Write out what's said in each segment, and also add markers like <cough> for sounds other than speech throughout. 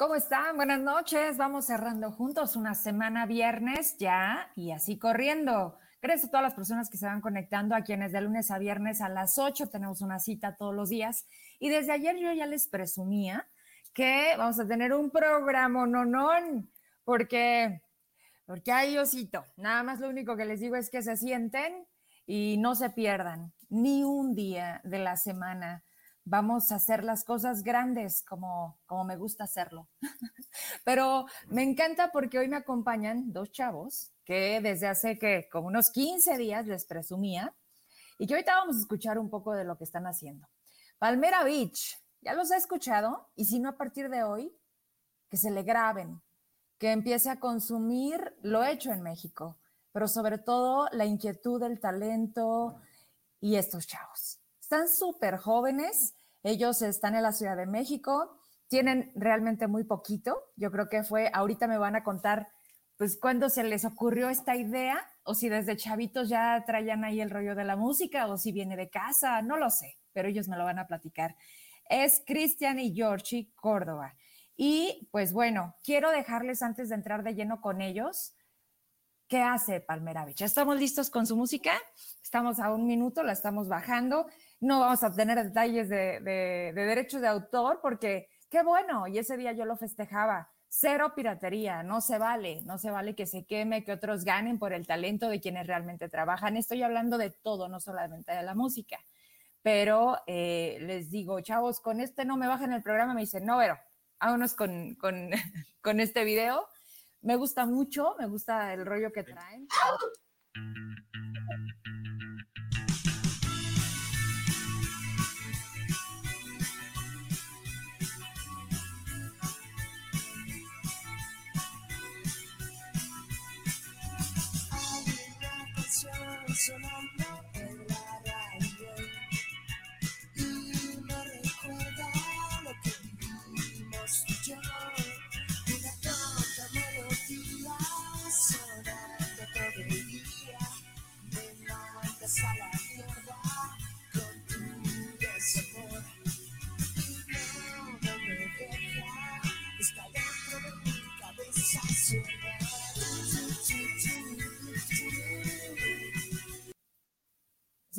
¿Cómo están? Buenas noches. Vamos cerrando juntos una semana viernes ya y así corriendo. Gracias a todas las personas que se van conectando, a quienes de lunes a viernes a las 8 tenemos una cita todos los días. Y desde ayer yo ya les presumía que vamos a tener un programa nonón, porque, porque hay osito. Nada más lo único que les digo es que se sienten y no se pierdan ni un día de la semana vamos a hacer las cosas grandes como, como me gusta hacerlo. <laughs> Pero me encanta porque hoy me acompañan dos chavos que desde hace que como unos 15 días les presumía y que ahorita vamos a escuchar un poco de lo que están haciendo. Palmera Beach, ya los he escuchado y si no a partir de hoy, que se le graben, que empiece a consumir lo hecho en México, pero sobre todo la inquietud, el talento y estos chavos. Están súper jóvenes, ellos están en la Ciudad de México, tienen realmente muy poquito, yo creo que fue, ahorita me van a contar, pues, cuándo se les ocurrió esta idea, o si desde chavitos ya traían ahí el rollo de la música, o si viene de casa, no lo sé, pero ellos me lo van a platicar. Es Cristian y Georgie Córdoba. Y pues bueno, quiero dejarles antes de entrar de lleno con ellos, ¿qué hace Palmera Beach? ¿Estamos listos con su música? Estamos a un minuto, la estamos bajando. No vamos a tener detalles de, de, derechos de autor porque qué bueno, y ese día yo lo festejaba. Cero piratería, no se vale, no se vale que se queme, que otros ganen por el talento de quienes realmente trabajan. Estoy hablando de todo, no solamente de la música. Pero eh, les digo, chavos, con este no me bajen el programa. Me dicen, no, pero vámonos con, con, <laughs> con este video. Me gusta mucho, me gusta el rollo que traen. personal.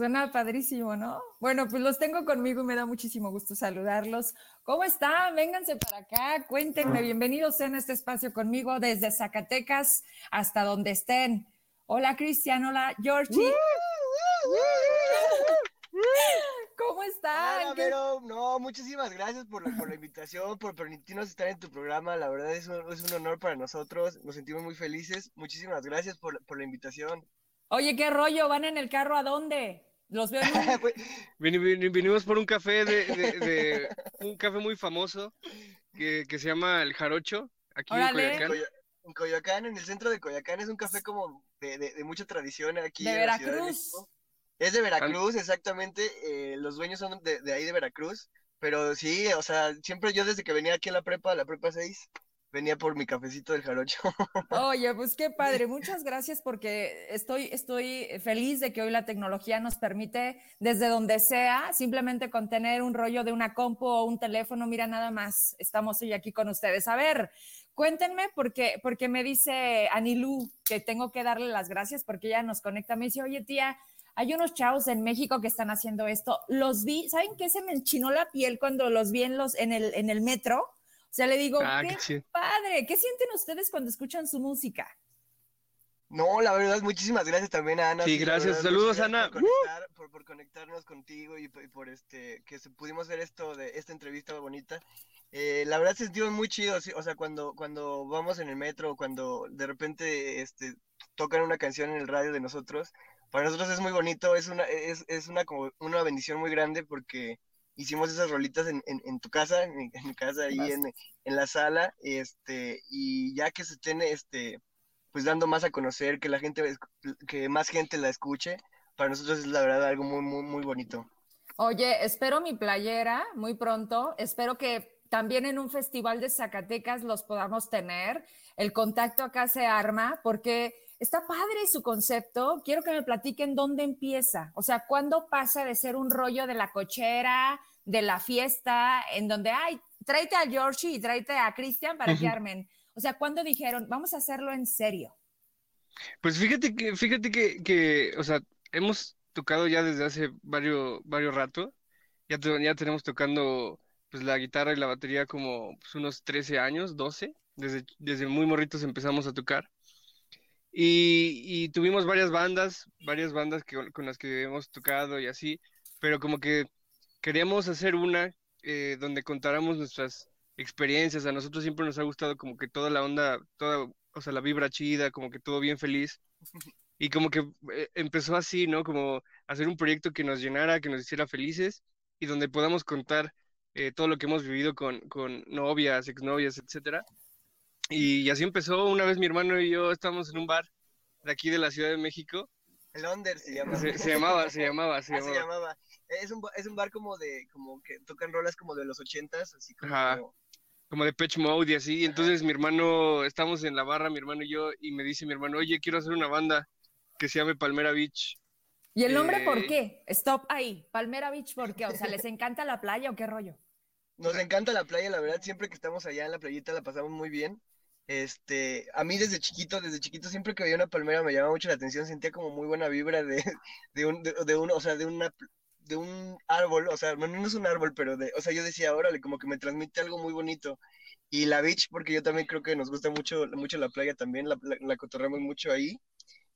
Suena padrísimo, ¿no? Bueno, pues los tengo conmigo y me da muchísimo gusto saludarlos. ¿Cómo están? Vénganse para acá, cuéntenme, bienvenidos en este espacio conmigo desde Zacatecas hasta donde estén. Hola Cristian, hola Georgie. ¿Cómo están? pero, no, muchísimas gracias por la, por la invitación, por permitirnos estar en tu programa. La verdad es un, es un honor para nosotros. Nos sentimos muy felices. Muchísimas gracias por, por la invitación. Oye, ¿qué rollo? ¿Van en el carro a dónde? Los veo. <laughs> Vinimos por un café de, <laughs> un café muy famoso que, se llama El Jarocho, aquí en Coyoacán. En Coyoacán, en el centro de Coyoacán, es un café como de, mucha tradición aquí. De Veracruz. es de Veracruz, exactamente. Eh, los dueños son de, ahí de Veracruz. Pero sí, o sea, siempre yo desde que venía aquí a la prepa, a la prepa 6, venía por mi cafecito del jarocho. <laughs> Oye, pues qué padre, muchas gracias porque estoy, estoy feliz de que hoy la tecnología nos permite desde donde sea, simplemente con tener un rollo de una compu o un teléfono, mira nada más, estamos hoy aquí con ustedes. A ver, cuéntenme porque, porque me dice Anilú que tengo que darle las gracias porque ella nos conecta, me dice, oye tía, hay unos chavos en México que están haciendo esto. Los vi, ¿saben qué? Se me enchinó la piel cuando los vi en, los, en, el, en el metro o sea, le digo, ah, qué, padre, ¿qué sienten ustedes cuando escuchan su música? No, la verdad, muchísimas gracias también a Ana. Sí, gracias. Saludos, Ana. Por, conectarnos contigo y, por este que pudimos ver esto de esta entrevista bonita. Eh, la verdad se sentimos muy chidos, o sea, cuando, cuando vamos en el metro, cuando de repente este, tocan una canción en el radio de nosotros, para nosotros es muy bonito, es una, es, es una, como una bendición muy grande porque hicimos esas rolitas en, en, tu casa, en mi, casa, ahí en, en, la sala, este, y ya que se estén, este, pues dando más a conocer, que la gente, que más gente la escuche, para nosotros es la verdad algo muy, muy, muy bonito. Oye, espero mi playera muy pronto, espero que también en un festival de Zacatecas los podamos tener, el contacto acá se arma, porque está padre su concepto. Quiero que me platiquen dónde empieza. O sea, cuándo pasa de ser un rollo de la cochera, de la fiesta, en donde, ay, tráete a Georgie y tráete a Cristian para que armen. O sea, ¿cuándo dijeron, vamos a hacerlo en serio? Pues fíjate que, fíjate que, que o sea, hemos tocado ya desde hace varios, varios rato. Ya, ya tenemos tocando pues la guitarra y la batería como pues, unos 13 años, 12. Desde, desde muy morritos empezamos a tocar. Y, tuvimos varias bandas, varias bandas que, con las que hemos tocado y así, pero como que queríamos hacer una eh, donde contáramos nuestras experiencias. A nosotros siempre nos ha gustado como que toda la onda, toda, o sea, la vibra chida, como que todo bien feliz. <laughs> Y como que eh, empezó así, ¿no? Como hacer un proyecto que nos llenara, que nos hiciera felices y donde podamos contar eh, todo lo que hemos vivido con, con novias, exnovias, etcétera. Y así empezó. Una vez mi hermano y yo estábamos en un bar de aquí de la Ciudad de México. El Under se llamaba. Se, llamaba, se llamaba, se <laughs> llamaba. Es, un, es un bar como de, como que tocan rolas como de los ochentas, así como... Como de Pitch Mode y así. Entonces mi hermano, estamos en la barra, mi hermano y yo, y me dice mi hermano, oye, quiero hacer una banda que se llame Palmera Beach. ¿Y el nombre por eh, qué? Stop ahí. Palmera Beach, ¿por qué? O sea, ¿les encanta la playa o qué rollo? Nos encanta la playa, la verdad, siempre que estamos allá en la playita la pasamos muy bien. Este, a mí desde chiquito, desde chiquito siempre que veía una palmera me llamaba mucho la atención, sentía como muy buena vibra de, <laughs> de un, de, uno, o sea, de una, de un árbol, o sea, bueno, no es un árbol, pero de, o sea, yo decía, órale, como que me transmite algo muy bonito. Y la beach, porque yo también creo que nos gusta mucho, mucho la playa también, la, la, cotorremos mucho ahí.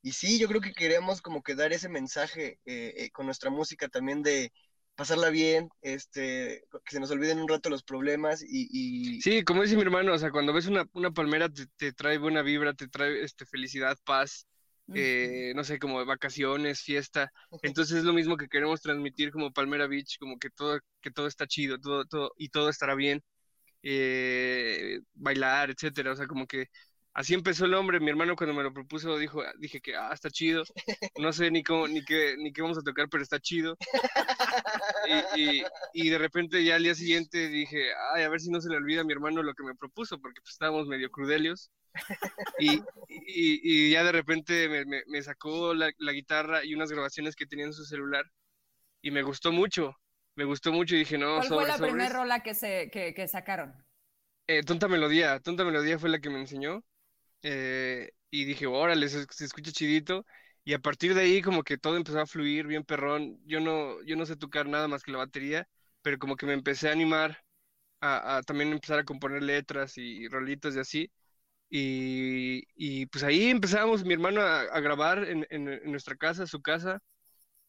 Y sí, yo creo que queremos como que dar ese mensaje eh, eh, con nuestra música también de, pasarla bien, este, que se nos olviden un rato los problemas y, Sí, como dice mi hermano, o sea, cuando ves una, una palmera te, trae buena vibra, te trae este, felicidad, paz, eh, no sé, como vacaciones, fiesta. Entonces es lo mismo que queremos transmitir como Palmera Beach, como que todo, que todo está chido, todo, todo, y todo estará bien. Eh, bailar, etcétera, o sea, como que así empezó el hombre. Mi hermano cuando me lo propuso dijo, dije que ah, está chido. <laughs> No sé ni cómo, ni qué, ni qué vamos a tocar, pero está chido. Y, y, de repente ya al día siguiente dije, ay, a ver si no se le olvida a mi hermano lo que me propuso, porque pues, estábamos medio crudelios. Y, y ya de repente me, me, sacó la, la, guitarra y unas grabaciones que tenía en su celular y me gustó mucho. Me gustó mucho y dije, no, ¿Cuál fue la primera rola que, se, que, que sacaron? Eh, Tonta Melodía. Tonta Melodía fue la que me enseñó. Eh, y dije, órale, se, se, escucha chidito. Y a partir de ahí como que todo empezó a fluir bien perrón. Yo no, yo no sé tocar nada más que la batería, pero como que me empecé a animar a, también empezar a componer letras y, rolitos y así. Y, y, pues ahí empezamos mi hermano a, grabar en, en, nuestra casa, su casa.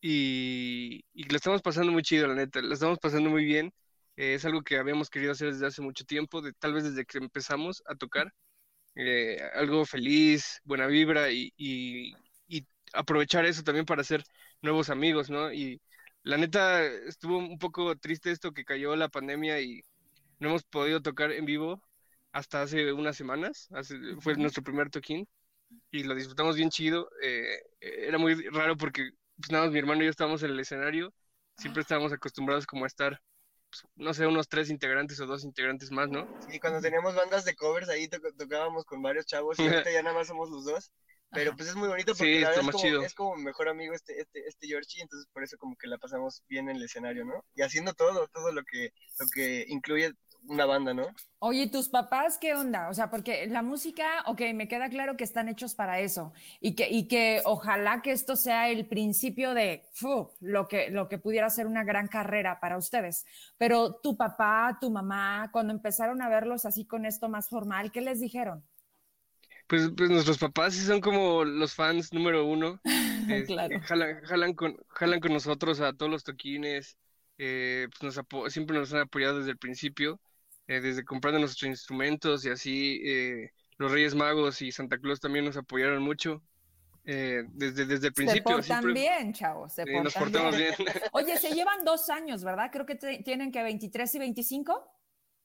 Y, y lo estamos pasando muy chido, la neta. Lo estamos pasando muy bien. Eh, es algo que habíamos querido hacer desde hace mucho tiempo, de, tal vez desde que empezamos a tocar. Eh, algo feliz, buena vibra y, y, aprovechar eso también para hacer nuevos amigos, ¿no? Y la neta estuvo un poco triste esto que cayó la pandemia y no hemos podido tocar en vivo hasta hace unas semanas, fue nuestro primer toquín y lo disfrutamos bien chido. Eh, era muy raro porque pues nada, mi hermano y yo estábamos en el escenario, siempre estábamos acostumbrados como a estar pues, no sé, unos tres integrantes o dos integrantes más, ¿no? Sí, cuando teníamos bandas de covers ahí tocábamos con varios chavos y <laughs> ahorita ya nada más somos los dos. Pero pues es muy bonito porque la verdad es, como, es como mejor amigo este, este, este Georgie, entonces por eso como que la pasamos bien en el escenario, ¿no? Y haciendo todo, todo lo que, lo que incluye una banda, ¿no? Oye, ¿tus papás qué onda? O sea, porque la música, ok, me queda claro que están hechos para eso y que, y que ojalá que esto sea el principio de lo, que, lo que pudiera ser una gran carrera para ustedes. Pero tu papá, tu mamá, cuando empezaron a verlos así con esto más formal, ¿qué les dijeron? Pues, pues nuestros papás sí son como los fans número uno. <laughs> Este, jalan, con, jalan con nosotros a todos los toquines. Eh, pues nos siempre nos han apoyado desde el principio, eh, desde comprando nuestros instrumentos y así. Eh, los Reyes Magos y Santa Claus también nos apoyaron mucho. desde, desde el principio. Se portan bien, chavos. Se nos portamos bien. <laughs> Oye, se llevan dos años, ¿verdad? Creo que tienen que 23 y 25.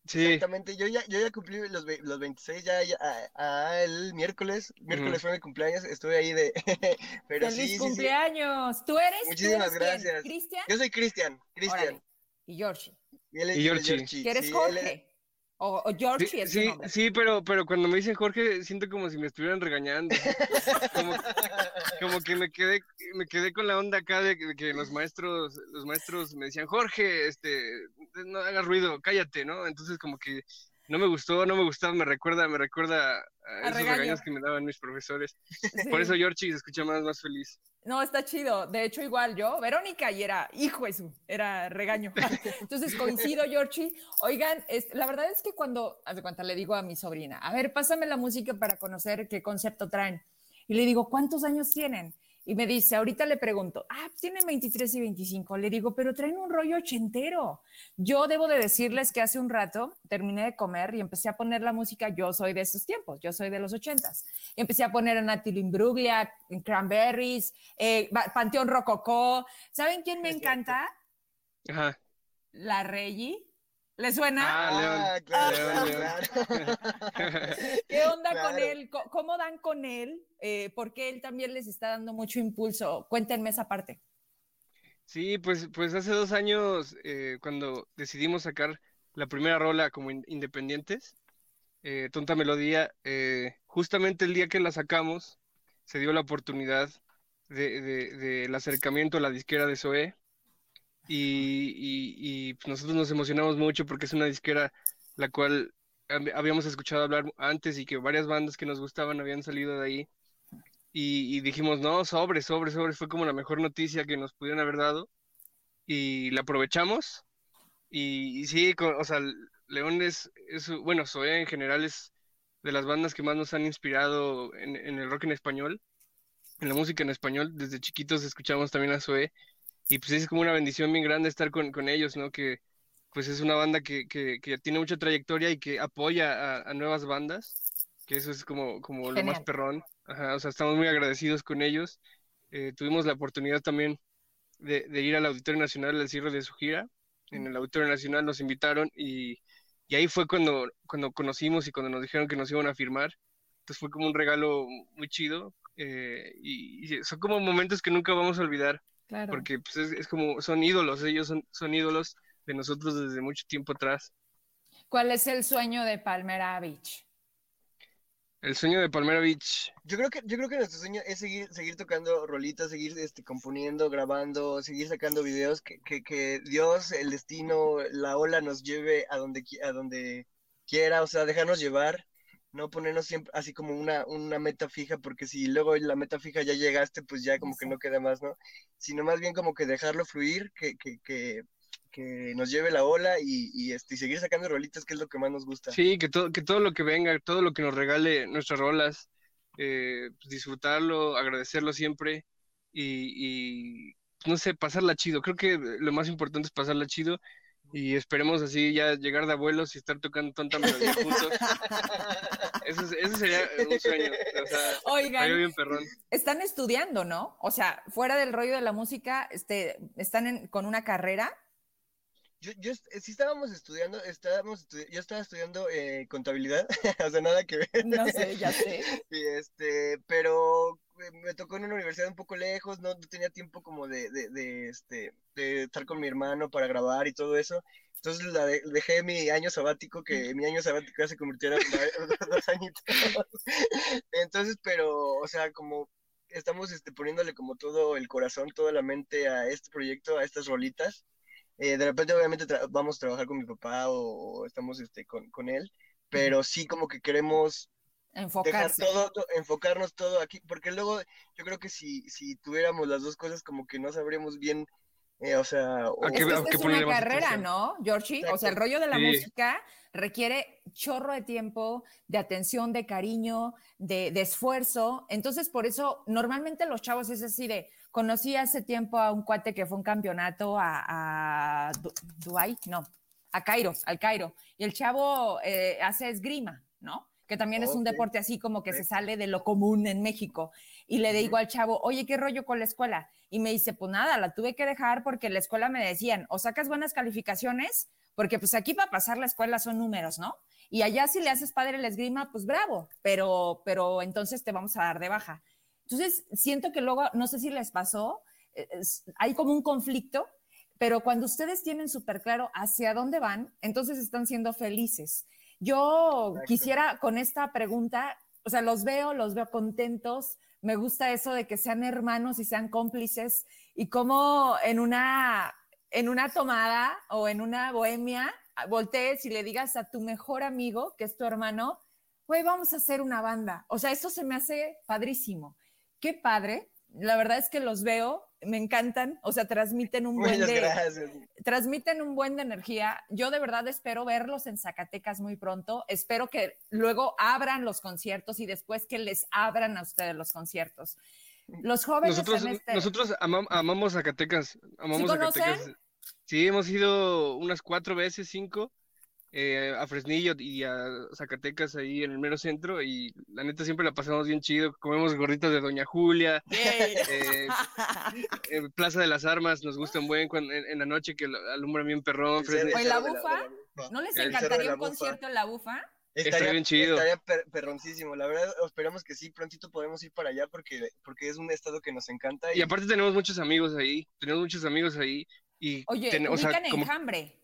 Sí. Exactamente, yo ya, yo ya cumplí los, los 26 ya, ya el miércoles, miércoles fue mi cumpleaños, estuve ahí de... <laughs> pero ¡Feliz cumpleaños! ¿Tú eres? Muchísimas gracias. ¿Cristian? Yo soy Cristian, Cristian. Y Georgie. Y, Georgie. ¿Que eres Jorge? O, George sí, es sí, sí, pero, pero cuando me dicen Jorge, siento como si me estuvieran regañando. Como, que me quedé, me quedé con la onda acá de, que los maestros, los maestros me decían, Jorge, este, no hagas ruido, cállate, ¿no? Entonces como que no me gustó, no me gustaba, me recuerda, me recuerda a, esos regaños que me daban mis profesores. <laughs> Por eso Georgie se escucha más, más feliz. No, está chido. De hecho, igual yo, Verónica, y era hijo eso, era regaño. <laughs> Entonces coincido, Georgie. Oigan, la verdad es que cuando, haz de cuenta, le digo a mi sobrina, a ver, pásame la música para conocer qué concepto traen. Y le digo, ¿cuántos años tienen? Y me dice, ahorita le pregunto, ah, tienen 23 y 25. Le digo, pero traen un rollo ochentero. Yo debo de decirles que hace un rato terminé de comer y empecé a poner la música. Yo soy de esos tiempos, yo soy de los ochentas. Empecé a poner a Natalie Imbruglia, Cranberries, eh, Panteón Rococó. ¿Saben quién me encanta? Ajá. La Reggie. ¿Le suena? Ah, León. Ah, claro, ¿Qué onda con él? ¿Cómo dan con él? Eh, porque él también les está dando mucho impulso. Cuéntenme esa parte. Sí, pues, pues hace dos años, eh, cuando decidimos sacar la primera rola como independientes, eh, Tonta Melodía, justamente el día que la sacamos, se dio la oportunidad del acercamiento a la disquera de Zoé y, nosotros nos emocionamos mucho porque es una disquera la cual habíamos escuchado hablar antes y que varias bandas que nos gustaban habían salido de ahí. Y, dijimos, no, sobre, sobre, sobre, fue como la mejor noticia que nos pudieron haber dado. Y la aprovechamos. Y, sí, o sea, León es, bueno, Zoe en general es de las bandas que más nos han inspirado en, en, el rock en español, en la música en español. Desde chiquitos escuchamos también a Zoe y pues es como una bendición bien grande estar con, con ellos, ¿no? Que pues es una banda que, que, que tiene mucha trayectoria y que apoya a, a nuevas bandas, que eso es como, como lo más perrón. Ajá, o sea, estamos muy agradecidos con ellos. Eh, tuvimos la oportunidad también de, de, ir al Auditorio Nacional al cierre de su gira. En el Auditorio Nacional nos invitaron y, y ahí fue cuando, cuando conocimos y cuando nos dijeron que nos iban a firmar. Entonces fue como un regalo muy chido eh, y, y, son como momentos que nunca vamos a olvidar. Porque pues, es, como, son ídolos, ellos son, son ídolos de nosotros desde mucho tiempo atrás. ¿Cuál es el sueño de Palmera Beach? El sueño de Palmera Beach. Yo creo que, yo creo que nuestro sueño es seguir, seguir tocando rolitas, seguir este, componiendo, grabando, seguir sacando videos, que, que, que Dios, el destino, la ola nos lleve a donde, a donde quiera, o sea, dejarnos llevar no ponernos siempre así como una, una meta fija, porque si luego la meta fija ya llegaste, pues ya como que no queda más, ¿no? Sino más bien como que dejarlo fluir, que, que, que, que nos lleve la ola y, y, este, seguir sacando rolitas, que es lo que más nos gusta. Sí, que todo, que todo lo que venga, todo lo que nos regale nuestras rolas, eh, pues disfrutarlo, agradecerlo siempre y, y, no sé, pasarla chido. Creo que lo más importante es pasarla chido y esperemos así ya llegar de abuelos y estar tocando tanta melodía juntos. <laughs> Eso, sería un sueño. O sea, Oigan, bien perrón. están estudiando, ¿no? O sea, fuera del rollo de la música, este, ¿están con una carrera? Yo, yo sí estábamos estudiando, estábamos yo estaba estudiando eh, contabilidad, <laughs> o sea, nada que ver. No sé, ya sé. <laughs> y este, pero eh, me tocó en una universidad un poco lejos, no, tenía tiempo como de, de, de, este, de estar con mi hermano para grabar y todo eso. Entonces la dejé mi año sabático, que mi año sabático ya se convirtió en <laughs> dos añitos. <laughs> Entonces, pero, o sea, como estamos este, poniéndole como todo el corazón, toda la mente a este proyecto, a estas rolitas. Eh, de repente, obviamente, vamos a trabajar con mi papá o, estamos este, con, con, él, pero sí como que queremos Enfocarse. Dejar todo, enfocarnos todo aquí, porque luego yo creo que si, si tuviéramos las dos cosas, como que no sabríamos bien eh, o sea, es, que es una carrera, ¿no, Georgie? O sea, el rollo de la música requiere chorro de tiempo, de atención, de cariño, de, de, esfuerzo. Entonces, por eso, normalmente los chavos es así de, conocí hace tiempo a un cuate que fue un campeonato a, a Dubái, no, a Cairo, al Cairo. Y el chavo eh, hace esgrima, ¿no? Que también es un deporte así como que se sale de lo común en México. Y le digo al chavo, oye, ¿qué rollo con la escuela? Y me dice, pues nada, la tuve que dejar porque en la escuela me decían, o sacas buenas calificaciones, porque pues aquí para pasar la escuela son números, ¿no? Y allá si le haces padre el esgrima, pues bravo, pero, pero entonces te vamos a dar de baja. Entonces, siento que luego, no sé si les pasó, eh, hay como un conflicto, pero cuando ustedes tienen súper claro hacia dónde van, entonces están siendo felices Yo quisiera con esta pregunta, o sea, los veo, los veo contentos, me gusta eso de que sean hermanos y sean cómplices y como en una, en una tomada o en una bohemia voltees y le digas a tu mejor amigo, que es tu hermano, güey, vamos a hacer una banda. O sea, eso se me hace padrísimo. Qué padre. La verdad es que los veo, me encantan, o sea, transmiten un buen de transmiten un buen de energía. Yo de verdad espero verlos en Zacatecas muy pronto. Espero que luego abran los conciertos y después que les abran a ustedes los conciertos. Los jóvenes nosotros, este nosotros amamos Zacatecas, amamos Zacatecas. Sí, hemos ido unas cuatro veces, cinco, eh, a Fresnillo y a Zacatecas ahí en el mero centro y la neta siempre la pasamos bien chido, comemos gorritos de Doña Julia, <laughs> <laughs> eh, Plaza de las Armas nos gusta un buen en, la noche que alumbra bien perrón. ¿O la bufa? ¿No les encantaría un concierto en la bufa? Estaría, bien chido. Estaría perroncísimo. La verdad, esperamos que sí, prontito podemos ir para allá porque, porque es un estado que nos encanta. Y... y aparte tenemos muchos amigos ahí, tenemos muchos amigos ahí. Y Oye, o sea, Enjambre.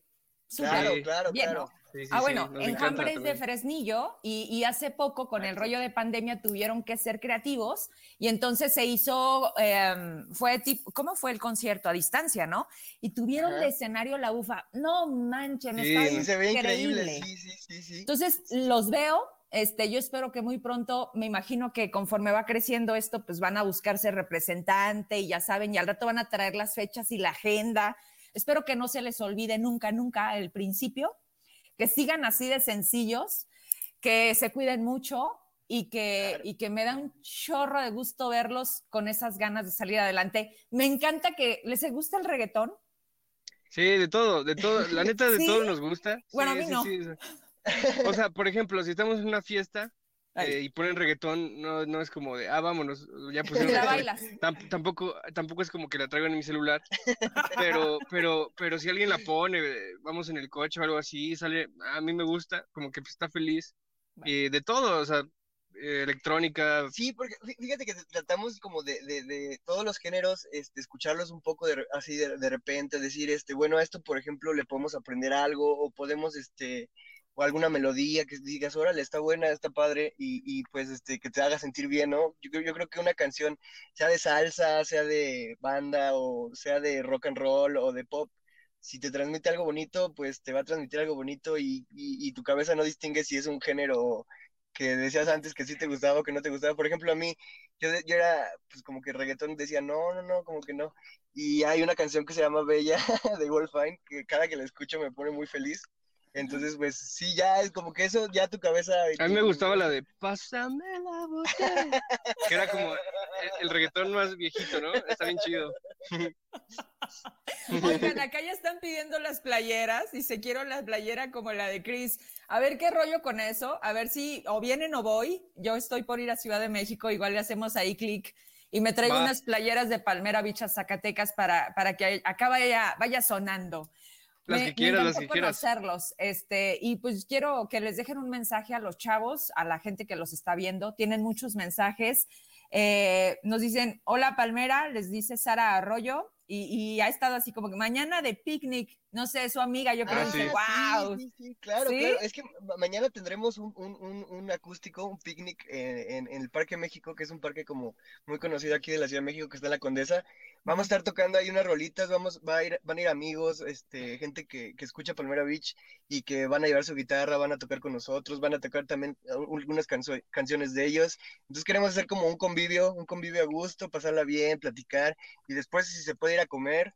Claro, claro, claro. ah, bueno, Enjambre es de Fresnillo y, hace poco con el rollo de pandemia tuvieron que ser creativos y entonces se hizo, em, fue tipo, ¿cómo fue el concierto? A distancia, ¿no? Y tuvieron de escenario la ufa. No manchen, sí, se ve increíble. Sí, sí, sí, sí. Entonces los veo, este, yo espero que muy pronto, me imagino que conforme va creciendo esto, pues van a buscarse representante y ya saben, y al rato van a traer las fechas y la agenda. Espero que no se les olvide nunca, nunca el principio, que sigan así de sencillos, que se cuiden mucho y que, y que me da un chorro de gusto verlos con esas ganas de salir adelante. Me encanta que les gusta el reggaetón. Sí, de todo, de todo, la neta de <laughs> todo nos gusta. Bueno, a mí no. O sea, por ejemplo, si estamos en una fiesta eh, y ponen reggaetón, no, no es como de, ah, vámonos, ya <laughs> pusieron. La bailas. tampoco, tampoco es como que la traigo en mi celular, pero, pero, pero si alguien la pone, vamos en el coche o algo así, sale, a mí me gusta, como que está feliz. y de todo, o sea, eh, electrónica. Sí, porque fíjate que tratamos como de, de, de todos los géneros, este, escucharlos un poco de, así de, de repente, decir, este, bueno, a esto, por ejemplo, le podemos aprender algo o podemos, este, o alguna melodía que digas, órale, está buena, está padre, y, y pues este, que te haga sentir bien, ¿no? Yo, yo creo que una canción, sea de salsa, sea de banda, o sea de rock and roll, o de pop, si te transmite algo bonito, pues te va a transmitir algo bonito y, y, tu cabeza no distingue si es un género que decías antes que sí te gustaba o que no te gustaba. Por ejemplo, a mí, yo, yo era, pues como que reggaetón decía, no, no, no, como que no. Y hay una canción que se llama Bella <laughs> de Wolfine, que cada que la escucho me pone muy feliz. Entonces, pues sí, ya es como que eso, ya tu cabeza. A mí me gustaba la de Pásame la botella. que era como el, reggaetón más viejito, ¿no? Está bien chido. Oigan, acá ya están pidiendo las playeras y se quiero la playera como la de Chris. A ver qué rollo con eso, a ver si o vienen o voy. Yo estoy por ir a Ciudad de México, igual le hacemos ahí clic y me traigo unas playeras de Palmera Bichas Zacatecas para, para que acá vaya, vaya sonando. Las que quieras, las que quieras. conocerlos, este, y pues quiero que les dejen un mensaje a los chavos, a la gente que los está viendo. Tienen muchos mensajes. Eh, nos dicen, hola Palmera, les dice Sara Arroyo, y, ha estado así como que mañana de picnic, no sé, su amiga, yo creo que wow. Sí, sí, claro, claro, es que mañana tendremos un, un, un, acústico, un picnic en, en, el Parque México, que es un parque como muy conocido aquí de la Ciudad de México, que está en la Condesa, Vamos a estar tocando ahí unas rolitas, vamos, va a ir, van a ir amigos, este, gente que, que escucha Palmera Beach y que van a llevar su guitarra, van a tocar con nosotros, van a tocar también algunas canciones de ellos. Entonces queremos hacer como un convivio, un convivio a gusto, pasarla bien, platicar y después si se puede ir a comer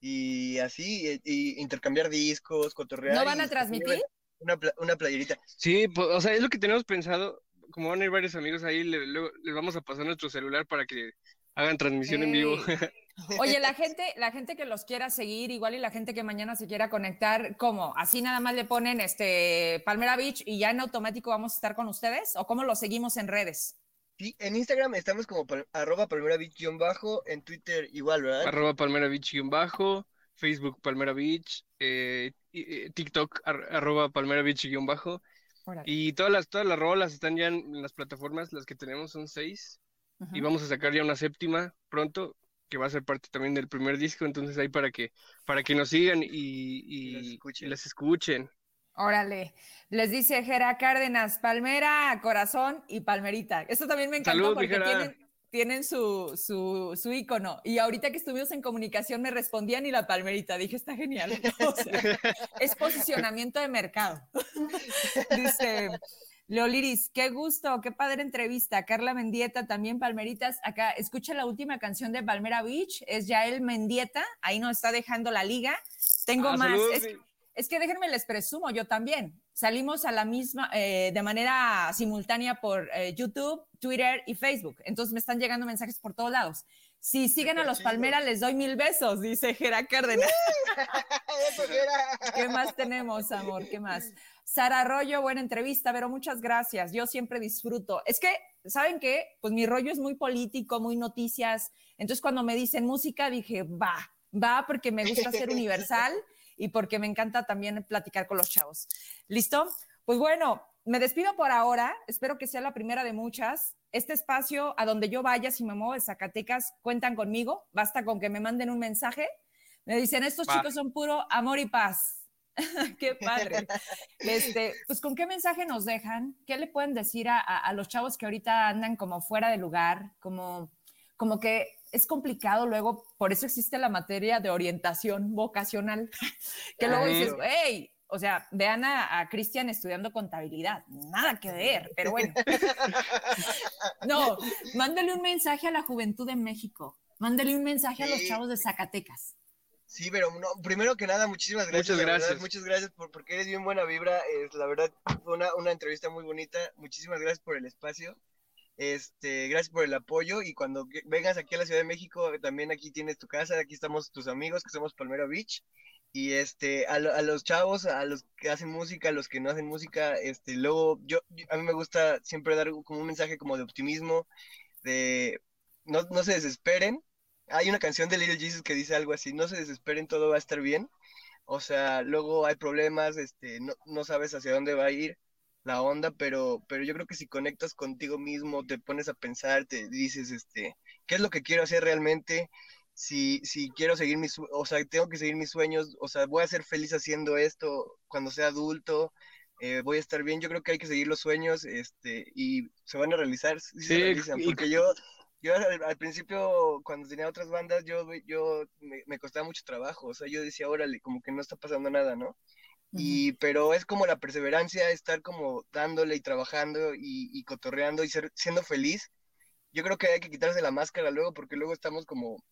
y así, y, intercambiar discos, cotorrear. ¿No van a transmitir? Una, una playerita. Sí, pues, o sea, es lo que tenemos pensado, como van a ir varios amigos ahí, le, les vamos a pasar nuestro celular para que hagan transmisión en vivo. <laughs> Oye, la gente, la gente que los quiera seguir, igual y la gente que mañana se quiera conectar, ¿cómo? ¿Así nada más le ponen este Palmera Beach y ya en automático vamos a estar con ustedes? ¿O cómo lo seguimos en redes? Sí, en Instagram estamos como arroba Palmera Beach-bajo, en Twitter igual, ¿verdad? Arroba Palmera Beach-bajo, Facebook Palmera Beach, eh, eh, TikTok arroba Palmera Beach-bajo. Y todas las, todas las rolas están ya en las plataformas, las que tenemos son seis. Y vamos a sacar ya una séptima pronto, que va a ser parte también del primer disco, entonces ahí para que, para que nos sigan y, y, las escuchen. Órale. Les dice Jera Cárdenas, Palmera, Corazón y Palmerita. Esto también me encantó porque tienen, tienen su, su, su icono. Y ahorita que estuvimos en comunicación me respondían y la palmerita. Dije, está genial. <laughs> es posicionamiento de mercado. <laughs> Dice Leoliris, qué gusto, qué padre entrevista. Carla Mendieta, también Palmeritas. Acá, escucha la última canción de Palmera Beach. Es Yael Mendieta. Ahí nos está dejando la liga. Tengo ah, más. Es, que déjenme les presumo, yo también. Salimos a la misma, eh, de manera simultánea por eh, YouTube, Twitter y Facebook. Entonces me están llegando mensajes por todos lados. Si siguen a los Palmeras, les doy mil besos, dice Gera Cárdenas. <laughs> ¿Qué más tenemos, amor? ¿Qué más? Sara Arroyo, buena entrevista, pero muchas gracias. Yo siempre disfruto. Es que, ¿saben qué? Pues mi rollo es muy político, muy noticias. Entonces, cuando me dicen música, dije, va, va, porque me gusta ser <laughs> universal y porque me encanta también platicar con los chavos. ¿Listo? Pues bueno, me despido por ahora. Espero que sea la primera de muchas. Este espacio, a donde yo vaya, si me muevo de Zacatecas, cuentan conmigo. Basta con que me manden un mensaje. Me dicen, estos chicos son puro amor y paz. <laughs> qué padre. Este, pues, ¿con qué mensaje nos dejan? ¿Qué le pueden decir a, los chavos que ahorita andan como fuera de lugar? Como, como que es complicado luego, por eso existe la materia de orientación vocacional, <laughs> que luego dices, hey, o sea, vean a, Cristian estudiando contabilidad, nada que ver, pero bueno. <laughs> no, mándale un mensaje a la juventud de México, mándale un mensaje a los chavos de Zacatecas. Sí, pero no, primero que nada, muchísimas gracias. Muchas gracias. muchas gracias por, porque eres bien buena vibra. Es, la verdad, fue una, una entrevista muy bonita. Muchísimas gracias por el espacio. Este, gracias por el apoyo y cuando vengas aquí a la Ciudad de México, también aquí tienes tu casa, aquí estamos tus amigos que somos Palmera Beach y este, a, a, los chavos, a los que hacen música, a los que no hacen música, este, luego yo, a mí me gusta siempre dar como un mensaje como de optimismo, de no, no se desesperen. Hay una canción de Little Jesus que dice algo así, no se desesperen, todo va a estar bien. O sea, luego hay problemas, este, no, no sabes hacia dónde va a ir la onda, pero, pero yo creo que si conectas contigo mismo, te pones a pensar, te dices, este, ¿qué es lo que quiero hacer realmente? si, si quiero seguir mis, o sea, tengo que seguir mis sueños, o sea, voy a ser feliz haciendo esto cuando sea adulto, eh, voy a estar bien, yo creo que hay que seguir los sueños, este, y se van a realizar, sí, se realizan, porque yo, yo al, principio, cuando tenía otras bandas, yo, yo me, costaba mucho trabajo, o sea, yo decía, órale, como que no está pasando nada, ¿no? Y, pero es como la perseverancia, estar como dándole y trabajando y, y cotorreando y ser, siendo feliz. Yo creo que hay que quitarse la máscara luego porque luego estamos como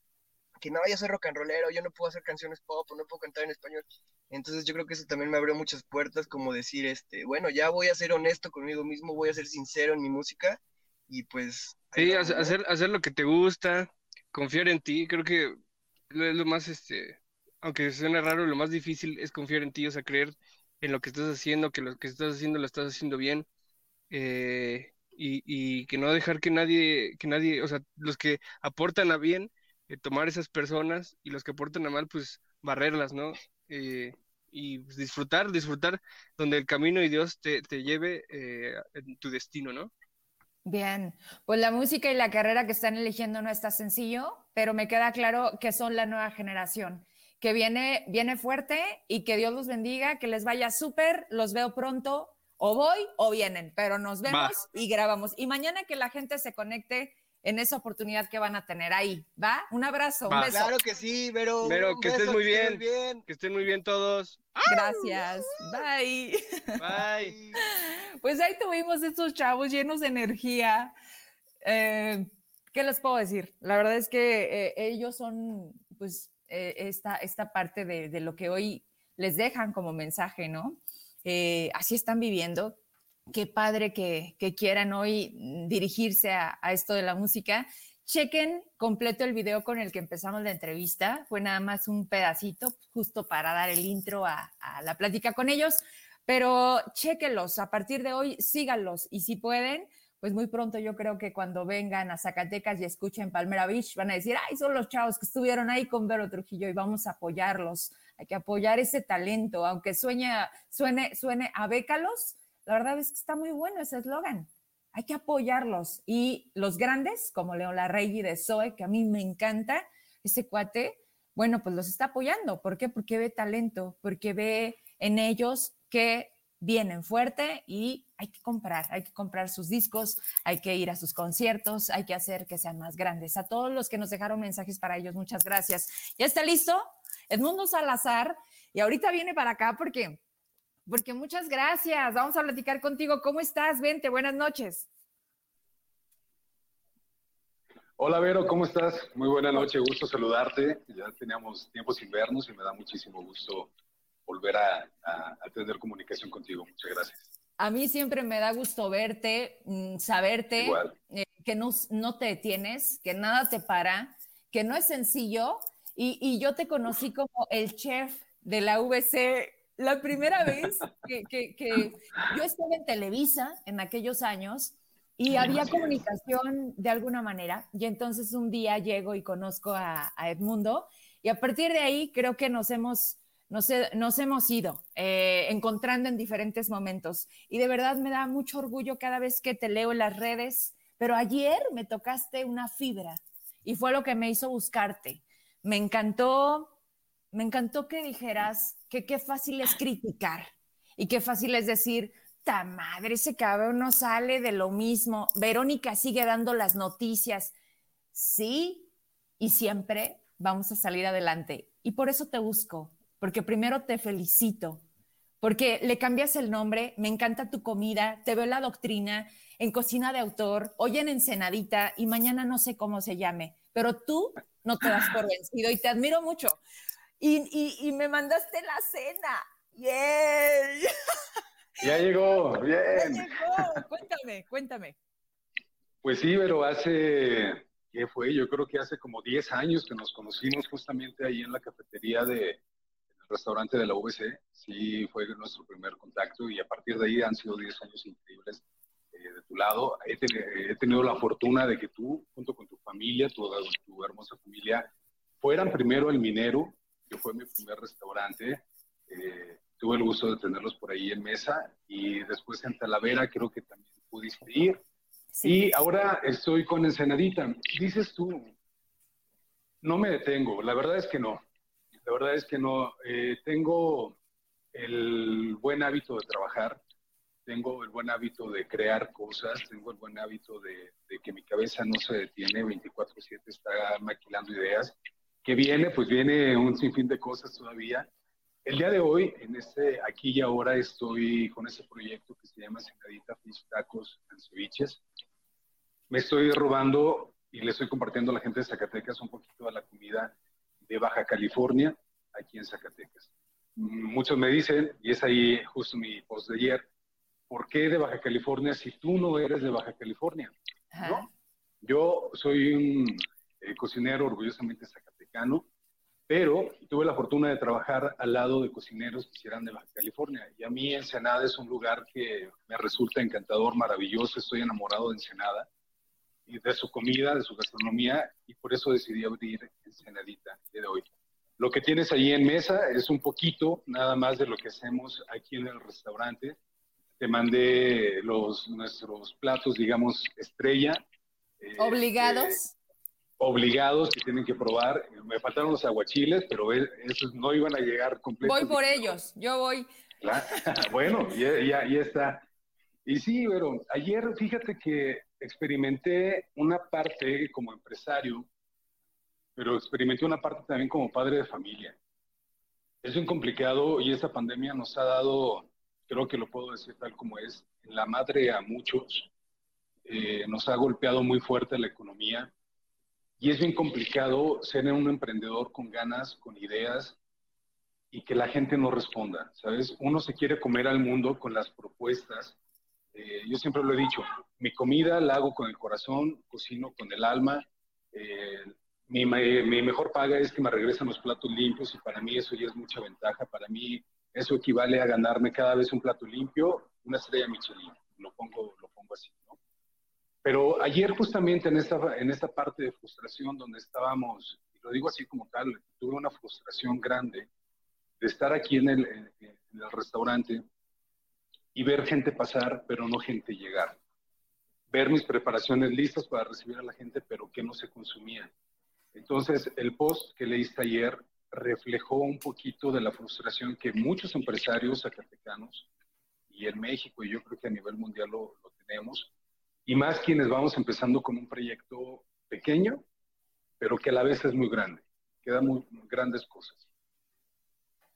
que no, yo soy rock and rollero, yo no puedo hacer canciones pop, no puedo cantar en español. Entonces yo creo que eso también me abrió muchas puertas, como decir, este, bueno, ya voy a ser honesto conmigo mismo, voy a ser sincero en mi música y pues... Sí, hacer, hacer lo que te gusta, confiar en ti, creo que es lo más, este, aunque suene raro, lo más difícil es confiar en ti, o sea, creer en lo que estás haciendo, que lo que estás haciendo lo estás haciendo bien. Eh, y, que no dejar que nadie, que nadie, o sea, los que aportan a bien, eh, tomar esas personas y los que aportan a mal, pues barrerlas, ¿no? Eh, y pues, disfrutar, disfrutar donde el camino y Dios te, lleve en tu destino, ¿no? Bien, pues la música y la carrera que están eligiendo no está sencillo, pero me queda claro que son la nueva generación, que viene, viene fuerte y que Dios los bendiga, que les vaya súper, los veo pronto, o voy o vienen, pero nos vemos y grabamos. Y mañana que la gente se conecte en esa oportunidad que van a tener ahí. ¿Va? Un abrazo, un beso. Claro que sí, pero. Pero que estés muy bien, Que estén muy bien todos. Gracias. Bye. Bye. <laughs> Pues ahí tuvimos estos chavos llenos de energía. Eh, ¿Qué les puedo decir? La verdad es que eh, ellos son, pues, eh, esta, esta parte de, de, lo que hoy les dejan como mensaje, ¿no? así están viviendo qué padre que, quieran hoy dirigirse a, esto de la música. Chequen completo el video con el que empezamos la entrevista. Fue nada más un pedacito justo para dar el intro a, la plática con ellos, pero chequenlos. A partir de hoy, síganlos y si pueden, pues muy pronto yo creo que cuando vengan a Zacatecas y escuchen Palmera Beach, van a decir, ay, son los chavos que estuvieron ahí con Vero Trujillo y vamos a apoyarlos. Hay que apoyar ese talento, aunque sueñe, suene, suene a bécalos, la verdad es que está muy bueno ese eslogan. Hay que apoyarlos. Y los grandes, como León Larregui de Zoe, que a mí me encanta, ese cuate, bueno, pues los está apoyando. ¿Por qué? Porque ve talento, porque ve en ellos que vienen fuerte y hay que comprar, hay que comprar sus discos, hay que ir a sus conciertos, hay que hacer que sean más grandes. A todos los que nos dejaron mensajes para ellos, muchas gracias. ¿Ya está listo? Edmundo Salazar, y ahorita viene para acá porque, porque muchas gracias. Vamos a platicar contigo. ¿Cómo estás? Vente, buenas noches. Hola Vero, ¿cómo estás? Muy buena noche, gusto saludarte. Ya teníamos tiempo sin vernos y me da muchísimo gusto volver a, tener comunicación contigo. Muchas gracias. A mí siempre me da gusto verte, mm, saberte eh, que no, no te detienes, que nada te para, que no es sencillo. Y, y yo te conocí como el chef de la VC la primera vez que, que, que, yo estuve en Televisa en aquellos años y había comunicación de alguna manera. Y entonces un día llego y conozco a, a Edmundo y a partir de ahí creo que nos hemos nos, hemos ido eh, encontrando en diferentes momentos. Y de verdad me da mucho orgullo cada vez que te leo en las redes, pero ayer me tocaste una fibra y fue lo que me hizo buscarte. Me encantó, me encantó que dijeras que qué fácil es criticar y qué fácil es decir, ta madre, ese cabrón no sale de lo mismo. Verónica sigue dando las noticias. Sí, y siempre vamos a salir adelante. Y por eso te busco, porque primero te felicito, porque le cambias el nombre, me encanta tu comida, te veo la doctrina, en cocina de autor, hoy en Ensenadita y mañana no sé cómo se llame, pero tú no te das por vencido y te admiro mucho. Y, y, me mandaste la cena. ¡Yay! Ya llegó, bien. Ya llegó. Cuéntame, cuéntame. Pues sí, pero hace, ¿qué fue? Yo creo que hace como 10 años que nos conocimos justamente ahí en la cafetería de, restaurante de la VC, sí fue nuestro primer contacto y a partir de ahí han sido 10 años increíbles eh, de tu lado. He, tenido la fortuna de que tú, junto con tu familia, tu, tu hermosa familia, fueran primero el Minero, que fue mi primer restaurante. Eh, tuve el gusto de tenerlos por ahí en mesa y después en Talavera creo que también pudiste ir. Y ahora estoy con Ensenadita. Dices tú, no me detengo, la verdad es que no. La verdad es que no. Eh, tengo el buen hábito de trabajar, tengo el buen hábito de crear cosas, tengo el buen hábito de, que mi cabeza no se detiene, 24/7 está maquilando ideas. que viene? Pues viene un sinfín de cosas todavía. El día de hoy, en este aquí y ahora, estoy con ese proyecto que se llama Senadita Fish Tacos and Ceviches. Me estoy robando y le estoy compartiendo a la gente de Zacatecas un poquito de la comida de Baja California, aquí en Zacatecas. Muchos me dicen, y es ahí justo mi post de ayer, ¿por qué de Baja California si tú no eres de Baja California? Yo soy un eh, cocinero orgullosamente zacatecano, pero tuve la fortuna de trabajar al lado de cocineros que eran de Baja California. Y a mí Ensenada es un lugar que me resulta encantador, maravilloso, estoy enamorado de Ensenada de su comida, de su gastronomía, y por eso decidí abrir Ensenadita de hoy. Lo que tienes ahí en mesa es un poquito nada más de lo que hacemos aquí en el restaurante. Te mandé los, nuestros platos, digamos, estrella. Eh, ¿Obligados? obligados que tienen que probar. Me faltaron los aguachiles, pero esos no iban a llegar completos. Voy por ellos, yo voy. <laughs> bueno, ya, ya, ya está. Y sí, pero ayer fíjate que experimenté una parte como empresario, pero experimenté una parte también como padre de familia. Es un complicado y esta pandemia nos ha dado, creo que lo puedo decir tal como es, la madre a muchos. Eh, nos ha golpeado muy fuerte la economía y es bien complicado ser un emprendedor con ganas, con ideas y que la gente no responda, ¿sabes? Uno se quiere comer al mundo con las propuestas eh, yo siempre lo he dicho, mi comida la hago con el corazón, cocino con el alma. Eh, mi, mi, mejor paga es que me regresan los platos limpios y para mí eso ya es mucha ventaja. Para mí eso equivale a ganarme cada vez un plato limpio, una estrella Michelin. Lo pongo, lo pongo así, ¿no? Pero ayer justamente en esta, en esta parte de frustración donde estábamos, y lo digo así como tal, tuve una frustración grande de estar aquí en el, en el restaurante y ver gente pasar, pero no gente llegar. Ver mis preparaciones listas para recibir a la gente, pero que no se consumía. Entonces, el post que leíste ayer reflejó un poquito de la frustración que muchos empresarios zacatecanos y en México, y yo creo que a nivel mundial lo, tenemos, y más quienes vamos empezando con un proyecto pequeño, pero que a la vez es muy grande, que da muy grandes cosas.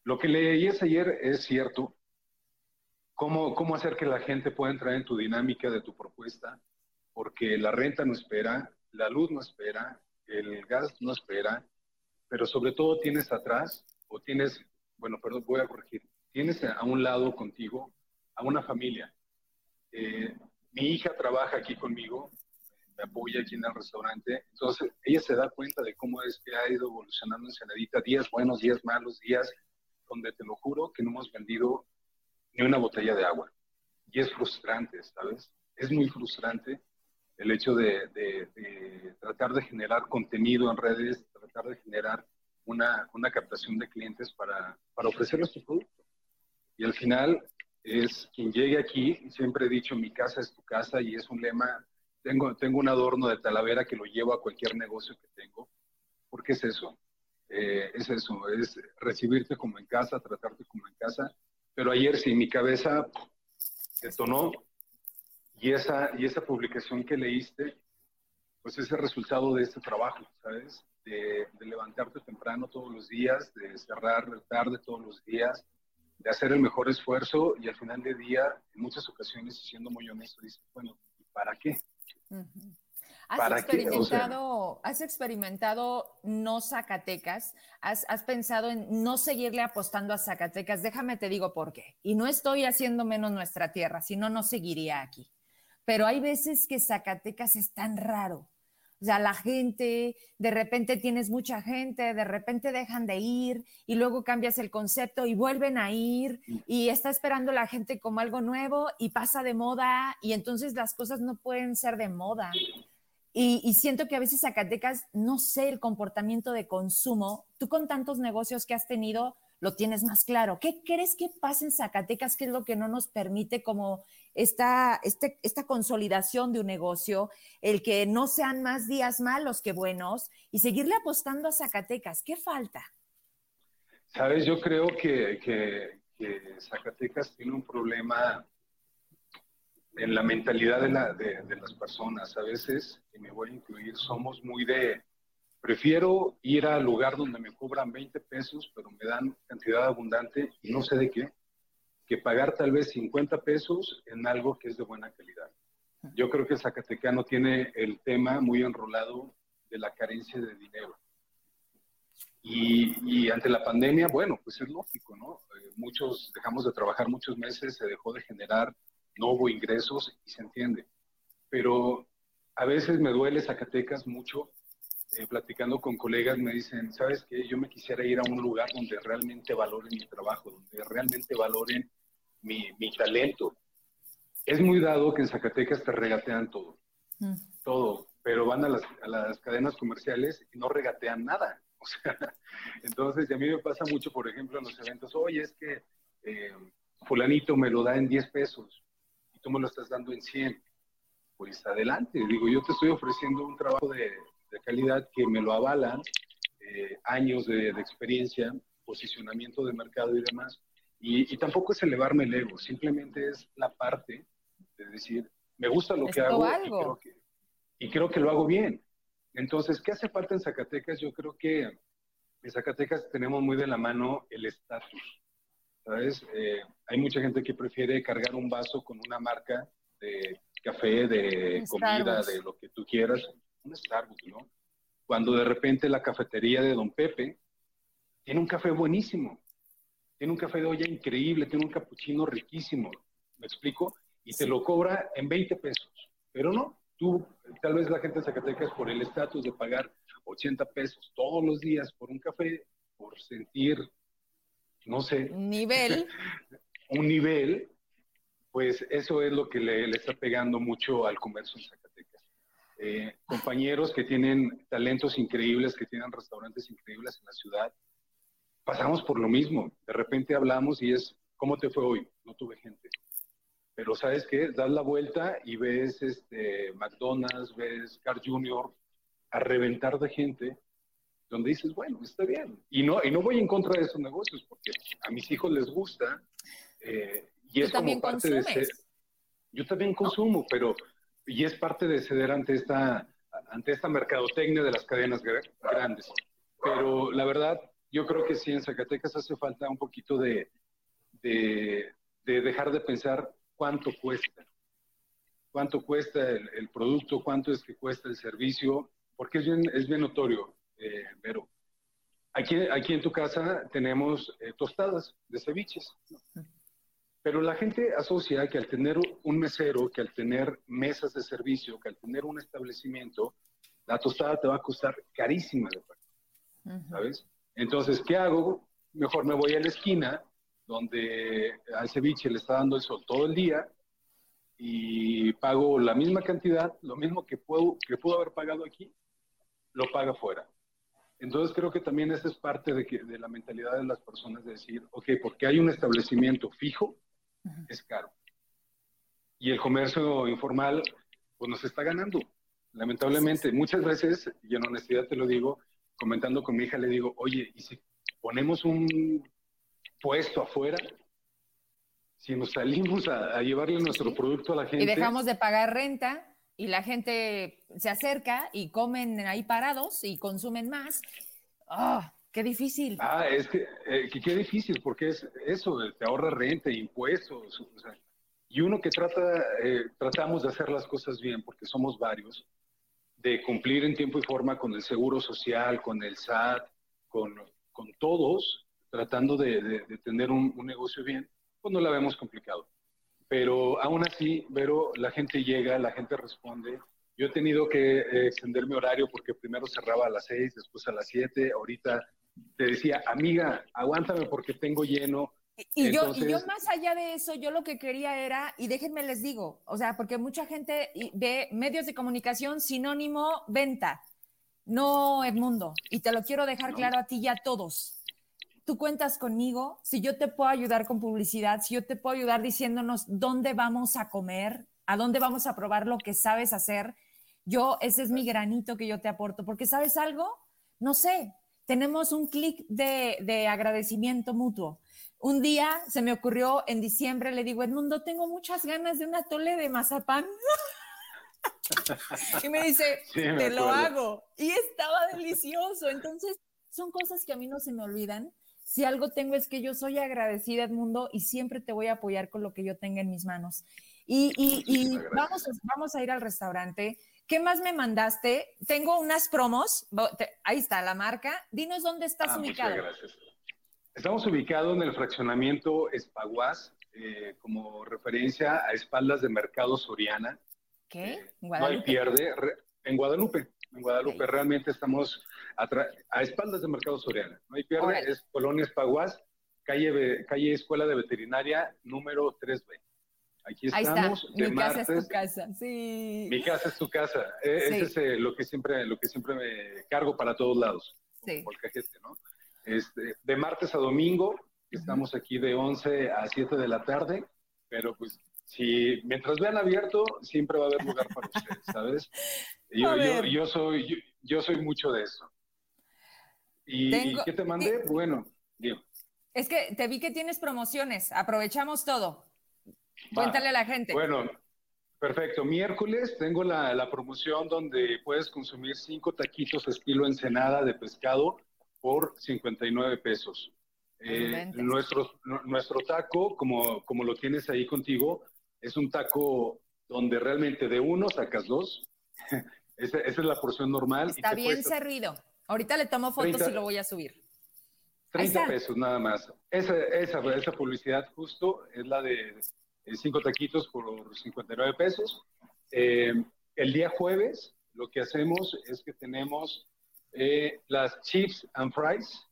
Lo que leías ayer es cierto, cómo, cómo hacer que la gente pueda entrar en tu dinámica de tu propuesta, porque la renta no espera, la luz no espera, el gas no espera, pero sobre todo tienes atrás, o tienes, bueno, perdón, voy a corregir, tienes a un lado contigo a una familia. Eh, mi hija trabaja aquí conmigo, me apoya aquí en el restaurante, entonces ella se da cuenta de cómo es que ha ido evolucionando en Senadita, días buenos, días malos, días donde te lo juro que no hemos vendido ni una botella de agua. Y es frustrante, ¿sabes? Es muy frustrante el hecho de, tratar de generar contenido en redes, tratar de generar una, una captación de clientes para, para ofrecerles tu producto. Y al final es quien llegue aquí, siempre he dicho, mi casa es tu casa y es un lema, tengo, tengo un adorno de talavera que lo llevo a cualquier negocio que tengo, porque es eso, eh, es eso, es recibirte como en casa, tratarte como en casa pero ayer sí, mi cabeza detonó y esa, y esa publicación que leíste, pues es el resultado de este trabajo, ¿sabes? De, levantarte temprano todos los días, de cerrar tarde todos los días, de hacer el mejor esfuerzo y al final del día, en muchas ocasiones, siendo muy honesto, dices, bueno, ¿para qué? ¿Has experimentado, ¿Has experimentado no Zacatecas? ¿Has, ¿Has, pensado en no seguirle apostando a Zacatecas? Déjame te digo por qué. Y no estoy haciendo menos nuestra tierra, si no, no seguiría aquí. Pero hay veces que Zacatecas es tan raro. O sea, la gente, de repente tienes mucha gente, de repente dejan de ir y luego cambias el concepto y vuelven a ir y está esperando la gente como algo nuevo y pasa de moda y entonces las cosas no pueden ser de moda. Y, siento que a veces Zacatecas, no sé el comportamiento de consumo, tú con tantos negocios que has tenido, lo tienes más claro. ¿Qué crees que pasa en Zacatecas? ¿Qué es lo que no nos permite como esta, este, esta consolidación de un negocio, el que no sean más días malos que buenos y seguirle apostando a Zacatecas? ¿Qué falta? Sabes, yo creo que, que Zacatecas tiene un problema en la mentalidad de, la, de, las personas. A veces, y me voy a incluir, somos muy de, prefiero ir al lugar donde me cobran 20 pesos, pero me dan cantidad abundante y no sé de qué, que pagar tal vez 50 pesos en algo que es de buena calidad. Yo creo que el Zacatecano tiene el tema muy enrolado de la carencia de dinero. Y, y, ante la pandemia, bueno, pues es lógico, ¿no? Eh, muchos dejamos de trabajar muchos meses, se dejó de generar no hubo ingresos y se entiende. Pero a veces me duele Zacatecas mucho, eh, platicando con colegas me dicen, ¿sabes qué? Yo me quisiera ir a un lugar donde realmente valoren mi trabajo, donde realmente valoren mi, mi talento. Es muy dado que en Zacatecas te regatean todo, mm. todo, pero van a las, a las, cadenas comerciales y no regatean nada. <laughs> O sea, entonces, a mí me pasa mucho, por ejemplo, en los eventos, oye, es que eh, fulanito me lo da en 10 pesos tú me lo estás dando en 100, pues adelante. Digo, yo te estoy ofreciendo un trabajo de, calidad que me lo avalan, eh, años de, experiencia, posicionamiento de mercado y demás. Y, tampoco es elevarme el ego, simplemente es la parte de decir, me gusta lo que hago y creo que, y creo que lo hago bien. Entonces, ¿qué hace falta en Zacatecas? Yo creo que en Zacatecas tenemos muy de la mano el estatus. ¿Sabes? Eh, hay mucha gente que prefiere cargar un vaso con una marca de café, de comida, de lo que tú quieras, un Starbucks, ¿no? Cuando de repente la cafetería de Don Pepe tiene un café buenísimo, tiene un café de olla increíble, tiene un capuchino riquísimo, ¿me explico? Y te lo cobra en 20 pesos, pero no, tú, tal vez la gente de Zacatecas por el estatus de pagar 80 pesos todos los días por un café, por sentir no sé. Nivel. <laughs> un nivel, pues eso es lo que le, está pegando mucho al comercio en Zacatecas. Eh, compañeros que tienen talentos increíbles, que tienen restaurantes increíbles en la ciudad, pasamos por lo mismo. De repente hablamos y es, ¿cómo te fue hoy? No tuve gente. Pero ¿sabes qué? Das la vuelta y ves este, McDonald's, ves Car Junior a reventar de gente donde dices, bueno, está bien. Y no, y no voy en contra de esos negocios, porque a mis hijos les gusta, eh, Y es como parte de ser, yo también consumo, pero y es parte de ceder ante esta ante esta mercadotecnia de las cadenas grandes. Pero la verdad, yo creo que sí en Zacatecas hace falta un poquito de, de, dejar de pensar cuánto cuesta, cuánto cuesta el, producto, cuánto es que cuesta el servicio, porque es bien, es bien notorio, eh, pero aquí, aquí en tu casa tenemos eh, tostadas de ceviches. Pero la gente asocia que al tener un mesero, que al tener mesas de servicio, que al tener un establecimiento, la tostada te va a costar carísima ¿sabes? Entonces, ¿qué hago? Mejor me voy a la esquina donde al ceviche le está dando el sol todo el día y pago la misma cantidad, lo mismo que puedo, que puedo haber pagado aquí, lo paga fuera. Entonces creo que también esa es parte de, que, de la mentalidad de las personas de decir, ok, porque hay un establecimiento fijo, es caro. Y el comercio informal, pues nos está ganando, lamentablemente. Muchas veces, y en honestidad te lo digo, comentando con mi hija, le digo, oye, ¿y si ponemos un puesto afuera? Si nos salimos a, llevarle nuestro producto a la gente. Y dejamos de pagar renta y la gente se acerca y comen ahí parados y consumen más. ¡Ah! Qué difícil. Ah, es que, eh, qué difícil, porque es eso, te ahorra renta, impuestos. y uno que trata, eh, tratamos de hacer las cosas bien, porque somos varios, de cumplir en tiempo y forma con el seguro social, con el SAT, con, con todos, tratando de, de, tener un, un, negocio bien, pues no la vemos complicado. Pero aún así, pero la gente llega, la gente responde, yo he tenido que eh, extender mi horario porque primero cerraba a las seis, después a las siete. Ahorita te decía, amiga, aguántame porque tengo lleno. Y, yo, y yo más allá de eso, yo lo que quería era, y déjenme les digo, o sea, porque mucha gente ve medios de comunicación sinónimo venta, no Edmundo, y te lo quiero dejar claro a ti y a todos. Tú cuentas conmigo, si yo te puedo ayudar con publicidad, si yo te puedo ayudar diciéndonos dónde vamos a comer, a dónde vamos a probar lo que sabes hacer, yo, ese es mi granito que yo te aporto, porque sabes algo, no sé, tenemos un clic de, agradecimiento mutuo. Un día se me ocurrió en diciembre, le digo, Edmundo, tengo muchas ganas de una tole de mazapán. <laughs> y me dice, te lo hago. Y estaba delicioso. Entonces, son cosas que a mí no se me olvidan. Si algo tengo es que yo soy agradecida, Edmundo, y siempre te voy a apoyar con lo que yo tenga en mis manos. Y, y, vamos, vamos a ir al restaurante. ¿Qué más me mandaste? Tengo unas promos. Ahí está la marca. Dinos dónde estás ah, ubicado. Muchas gracias. Estamos ubicados en el fraccionamiento Espaguas, eh, como referencia a espaldas de Mercado Soriana. ¿Qué? Eh, no hay pierde. En Guadalupe. En Guadalupe realmente estamos a, espaldas de Mercado Soriana. No hay pierde. Es Colonia Espaguas, calle, calle Escuela de Veterinaria número 3B. Aquí estamos. Ahí está. Mi casa es tu casa, sí. Mi casa es tu casa. E, ese es eh, lo que siempre, lo que siempre me cargo para todos lados. Sí. Cajete, ¿no? Este, de martes a domingo, estamos aquí de 11 a 7 de la tarde, pero pues si mientras vean abierto, siempre va a haber lugar para <laughs> ustedes, ¿sabes? Yo, yo, yo, soy, yo, soy mucho de eso. ¿Y, qué te mandé? Bueno, digo. Es que te vi que tienes promociones, aprovechamos todo. Cuéntale a la gente. Bueno, perfecto. Miércoles tengo la, promoción donde puedes consumir cinco taquitos estilo ensenada de pescado por 59 pesos. Eh, nuestro, nuestro taco, como, como lo tienes ahí contigo, es un taco donde realmente de uno sacas dos. <laughs> esa, es la porción normal. Está bien servido. Ahorita le tomo fotos y lo voy a subir. 30 pesos nada más. Esa, esa, esa publicidad justo es la de eh, cinco taquitos por 59 pesos. Eh, el día jueves lo que hacemos es que tenemos eh, las chips and fries,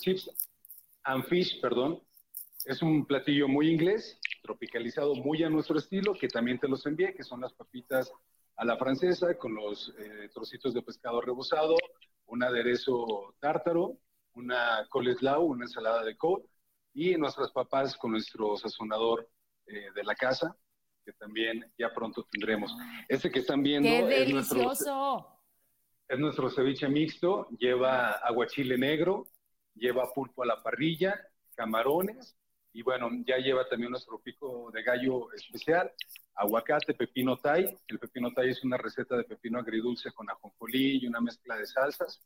chips and fish, perdón. Es un platillo muy inglés, tropicalizado muy a nuestro estilo, que también te los envié, que son las papitas a la francesa con los trocitos de pescado rebozado, un aderezo tártaro, una coleslaw, una ensalada de cod y nuestras papas con nuestro sazonador eh, de la casa, que también ya pronto tendremos. Este que están viendo es nuestro, es nuestro ceviche mixto, lleva aguachile negro, lleva pulpo a la parrilla, camarones Y bueno, ya lleva también nuestro pico de gallo especial, aguacate, pepino thai. El pepino thai es una receta de pepino agridulce con ajonjolí y una mezcla de salsas.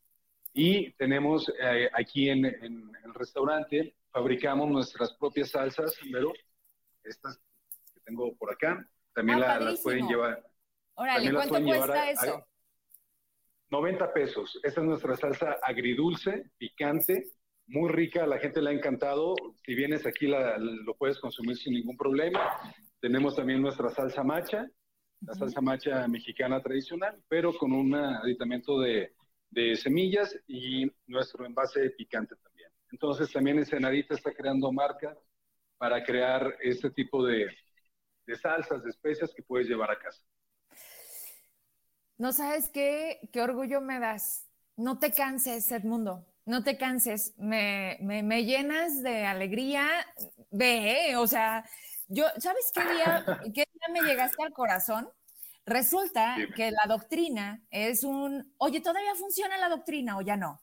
Y tenemos eh, aquí en, el restaurante, fabricamos nuestras propias salsas, pero estas que tengo por acá, también ah, las pueden llevar. Órale, ¿cuánto cuesta eso? 90 pesos. Esta es nuestra salsa agridulce, picante, muy rica, la gente le ha encantado. Si vienes aquí lo puedes consumir sin ningún problema. Tenemos también nuestra salsa macha, la salsa macha mexicana tradicional, pero con un aditamento de, semillas y nuestro envase picante también. Entonces también Ensenadita está creando marca para crear este tipo de, de salsas, de especias que puedes llevar a casa. No sabes qué, qué orgullo me das. No te canses, Edmundo. No te canses. Me, me, llenas de alegría. Ve, o sea, yo, ¿sabes qué día, <laughs> qué día me llegaste al corazón? Resulta que la doctrina es un, oye, ¿todavía funciona la doctrina o ya no?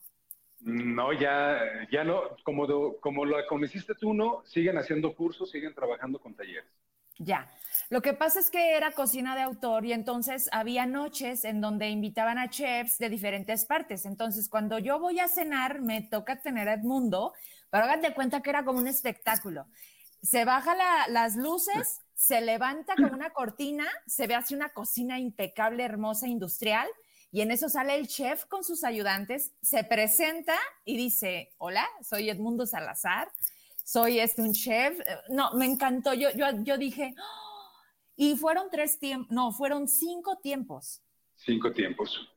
No, ya, ya no, como, como la conociste tú, no, siguen haciendo cursos, siguen trabajando con talleres. Ya. Lo que pasa es que era cocina de autor y entonces había noches en donde invitaban a chefs de diferentes partes. Entonces, cuando yo voy a cenar, me toca tener a Edmundo, pero hagan de cuenta que era como un espectáculo. Se baja las luces, se levanta con una cortina, se ve así una cocina impecable, hermosa, industrial, y en eso sale el chef con sus ayudantes, se presenta y dice, hola, soy Edmundo Salazar, soy este un chef. No, me encantó. Yo, yo, yo dije, ¡Oh!". y fueron tres tiempos, no, fueron cinco tiempos. Cinco tiempos.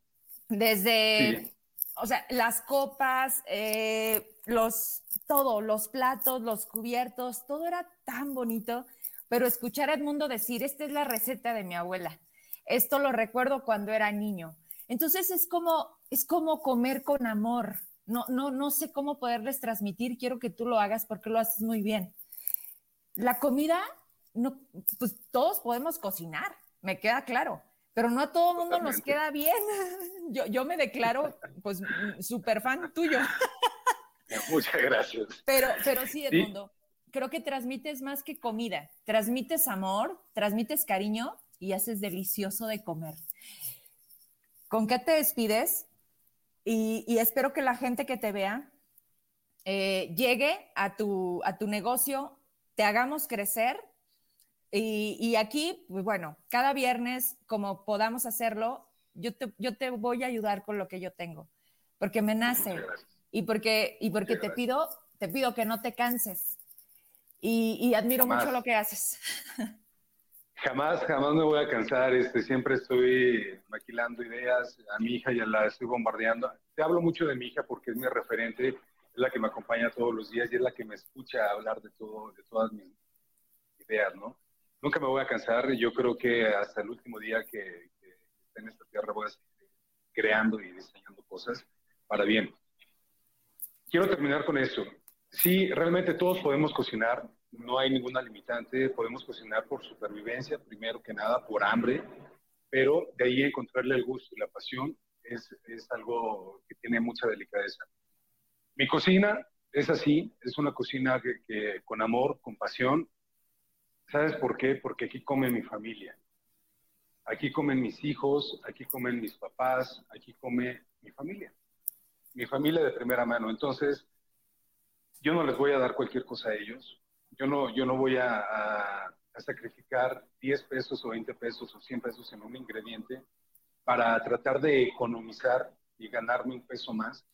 Desde, o sea, las copas, eh, los, todo, los platos, los cubiertos, todo era tan bonito, pero escuchar a Edmundo decir, esta es la receta de mi abuela. Esto lo recuerdo cuando era niño. Entonces es como, es como comer con amor no, no, no sé cómo poderles transmitir, quiero que tú lo hagas porque lo haces muy bien. La comida, no, pues todos podemos cocinar, me queda claro, pero no a todo el mundo nos queda bien. <laughs> Yo, yo me declaro, pues, súper fan tuyo. <laughs> Muchas gracias. Pero, pero sí, Edmundo, creo que transmites más que comida, transmites amor, transmites cariño y haces delicioso de comer. ¿Con qué te despides? y, espero que la gente que te vea eh, llegue a tu, a tu negocio, te hagamos crecer. Y, aquí, pues bueno, cada viernes, como podamos hacerlo, yo te, yo te voy a ayudar con lo que yo tengo, porque me nace y porque, y porque te pido, te pido que no te canses. Y, admiro mucho lo que haces. <laughs> Jamás, jamás me voy a cansar. Este, siempre estoy maquilando ideas. A mi hija ya la estoy bombardeando. Te hablo mucho de mi hija porque es mi referente, es la que me acompaña todos los días y es la que me escucha hablar de todo, de todas mis ideas, ¿no? Nunca me voy a cansar. Yo creo que hasta el último día que, que esté en esta tierra voy a seguir creando y diseñando cosas para bien. Quiero terminar con esto. Sí, realmente todos podemos cocinar, no hay ninguna limitante, podemos cocinar por supervivencia, primero que nada, por hambre, pero de ahí encontrarle el gusto y la pasión es, es algo que tiene mucha delicadeza. Mi cocina es así, es una cocina que, con amor, con pasión. ¿Sabes por qué? Porque aquí come mi familia. Aquí comen mis hijos, aquí comen mis papás, aquí come mi familia. Mi familia de primera mano. Entonces, yo no les voy a dar cualquier cosa a ellos. Yo no, yo no voy a, a, sacrificar 10 pesos o 20 pesos o 100 pesos en un ingrediente para tratar de economizar y ganarme un peso más.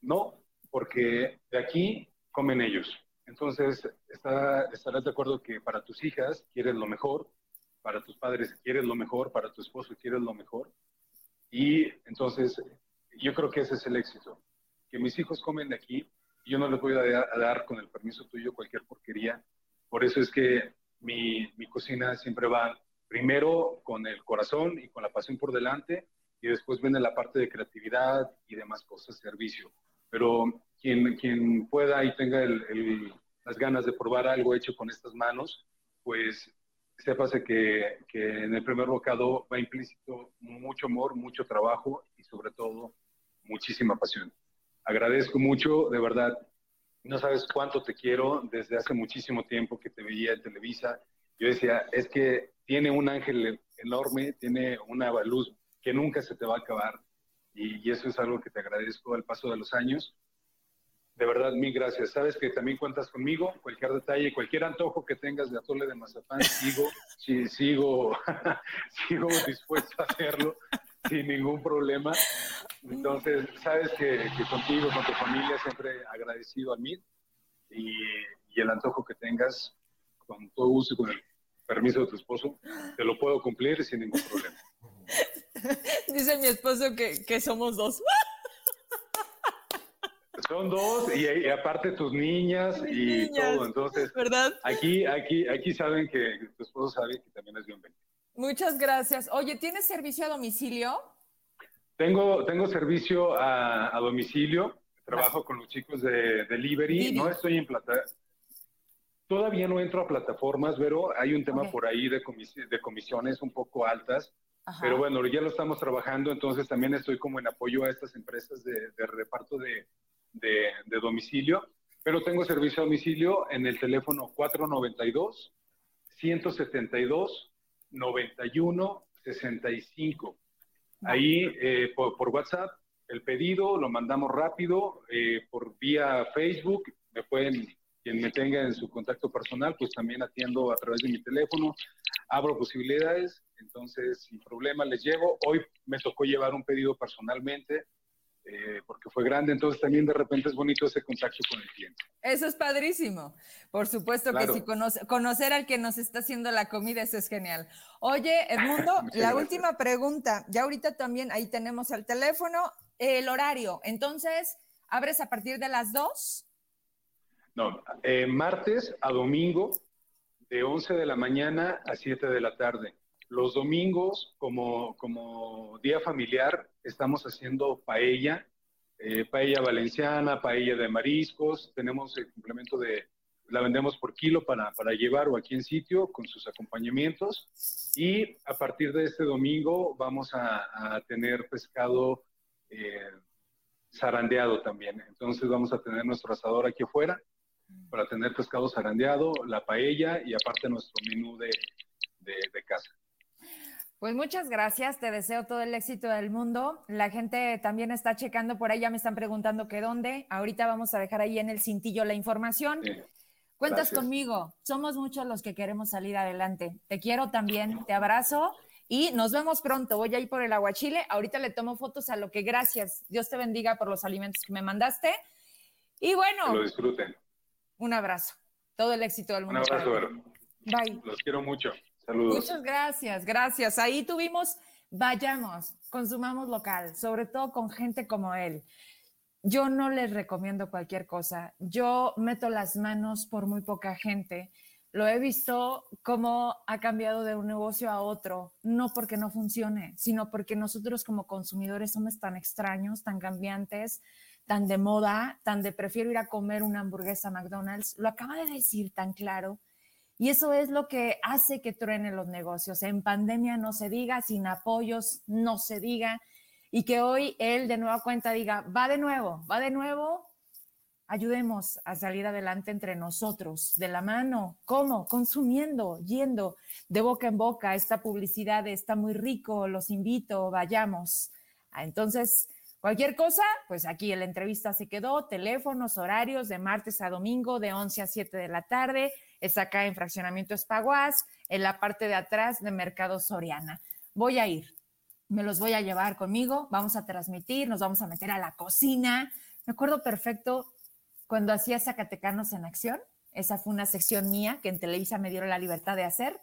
No, porque de aquí comen ellos. Entonces, estarás de acuerdo que para tus hijas quieres lo mejor, para tus padres quieres lo mejor, para tu esposo quieres lo mejor. Y entonces, yo creo que ese es el éxito. Que mis hijos comen de aquí yo no les voy a dar, con el permiso tuyo cualquier porquería. Por eso es que mi, mi cocina siempre va primero con el corazón y con la pasión por delante y después viene la parte de creatividad y demás cosas, servicio. Pero quien, quien pueda y tenga el, las ganas de probar algo hecho con estas manos, pues sépase que, que en el primer bocado va implícito mucho amor, mucho trabajo y sobre todo muchísima pasión agradezco mucho, de verdad, no sabes cuánto te quiero desde hace muchísimo tiempo que te veía en Televisa. Yo decía, es que tiene un ángel enorme, tiene una luz que nunca se te va a acabar. Y, eso es algo que te agradezco al paso de los años. De verdad, mil gracias. Sabes que también cuentas conmigo. Cualquier detalle, cualquier antojo que tengas de atole de mazapán, sigo, <laughs> sí, sigo, <laughs> sigo dispuesto a hacerlo sin ningún problema. Entonces, sabes que, contigo, con tu familia, siempre agradecido a mí y, y, el antojo que tengas, con todo gusto y con el permiso de tu esposo, te lo puedo cumplir sin ningún problema. <laughs> Dice mi esposo que, que somos dos. Son dos y, aparte tus niñas y todo. Entonces, ¿verdad? Aquí, aquí, aquí saben que tu esposo sabe que también es bienvenido. Muchas gracias. Oye, ¿tienes servicio a domicilio? Tengo, tengo servicio a, domicilio. Trabajo con los chicos de delivery. No estoy en plata. Todavía no entro a plataformas, pero hay un tema por ahí de, de comisiones un poco altas. Pero bueno, ya lo estamos trabajando, entonces también estoy como en apoyo a estas empresas de, reparto de, de, domicilio. Pero tengo servicio a domicilio en el teléfono 492 172 91 65. Ahí eh, por, WhatsApp, el pedido lo mandamos rápido, eh, por vía Facebook, me pueden, quien me tenga en su contacto personal, pues también atiendo a través de mi teléfono, abro posibilidades, entonces sin problema les llevo. Hoy me tocó llevar un pedido personalmente, eh, porque fue grande, entonces también de repente es bonito ese contacto con el cliente. Eso es padrísimo. Por supuesto que sí, conocer al que nos está haciendo la comida, eso es genial. Oye, <laughs> Edmundo, la última pregunta, ya ahorita también ahí tenemos el teléfono, el horario, entonces, ¿abres a partir de las 2? No, eh, martes a domingo, de 11 de la mañana a 7 de la tarde. Los domingos, como, como día familiar, estamos haciendo paella, eh, paella valenciana, paella de mariscos. Tenemos el complemento de, la vendemos por kilo para, para llevar o aquí en sitio con sus acompañamientos. Y a partir de este domingo vamos a, tener pescado eh, zarandeado también. Entonces vamos a tener nuestro asador aquí afuera para tener pescado zarandeado, la paella y aparte nuestro menú de, de casa. Pues muchas gracias, te deseo todo el éxito del mundo. La gente también está checando por ahí, ya me están preguntando que dónde. Ahorita vamos a dejar ahí en el cintillo la información. Cuentas conmigo, somos muchos los que queremos salir adelante. Te quiero también, te abrazo y nos vemos pronto. Voy a ir por el aguachile. Ahorita le tomo fotos a lo que gracias. Dios te bendiga por los alimentos que me mandaste. Y bueno. Que lo disfruten. Un abrazo. Todo el éxito del mundo. Un abrazo, Vero. Bye. Los quiero mucho. Muchas gracias, gracias. Ahí tuvimos, vayamos, consumamos local, sobre todo con gente como él. Yo no les recomiendo cualquier cosa. Yo meto las manos por muy poca gente. Lo he visto cómo ha cambiado de un negocio a otro, no porque no funcione, sino porque nosotros como consumidores somos tan extraños, tan cambiantes, tan de moda, tan de prefiero ir a comer una hamburguesa a McDonald's. Lo acaba de decir tan claro y eso es lo que hace que truenen los negocios. En pandemia no se diga, sin apoyos no se diga. Y que hoy él de nueva cuenta diga, va de nuevo, va de nuevo. Ayudemos a salir adelante entre nosotros, de la mano. ¿Cómo? Consumiendo, yendo de boca en boca. Esta publicidad está muy rico, los invito, vayamos. Ah, entonces, Cualquier cosa, pues aquí la entrevista se quedó, teléfonos, horarios de martes a domingo de 11 a 7 de la tarde, es acá en Fraccionamiento Espaguas, en la parte de atrás de Mercado Soriana. Voy a ir, me los voy a llevar conmigo, vamos a transmitir, nos vamos a meter a la cocina. Me acuerdo perfecto cuando hacía Zacatecanos en Acción, esa fue una sección mía que en Televisa me dieron la libertad de hacer,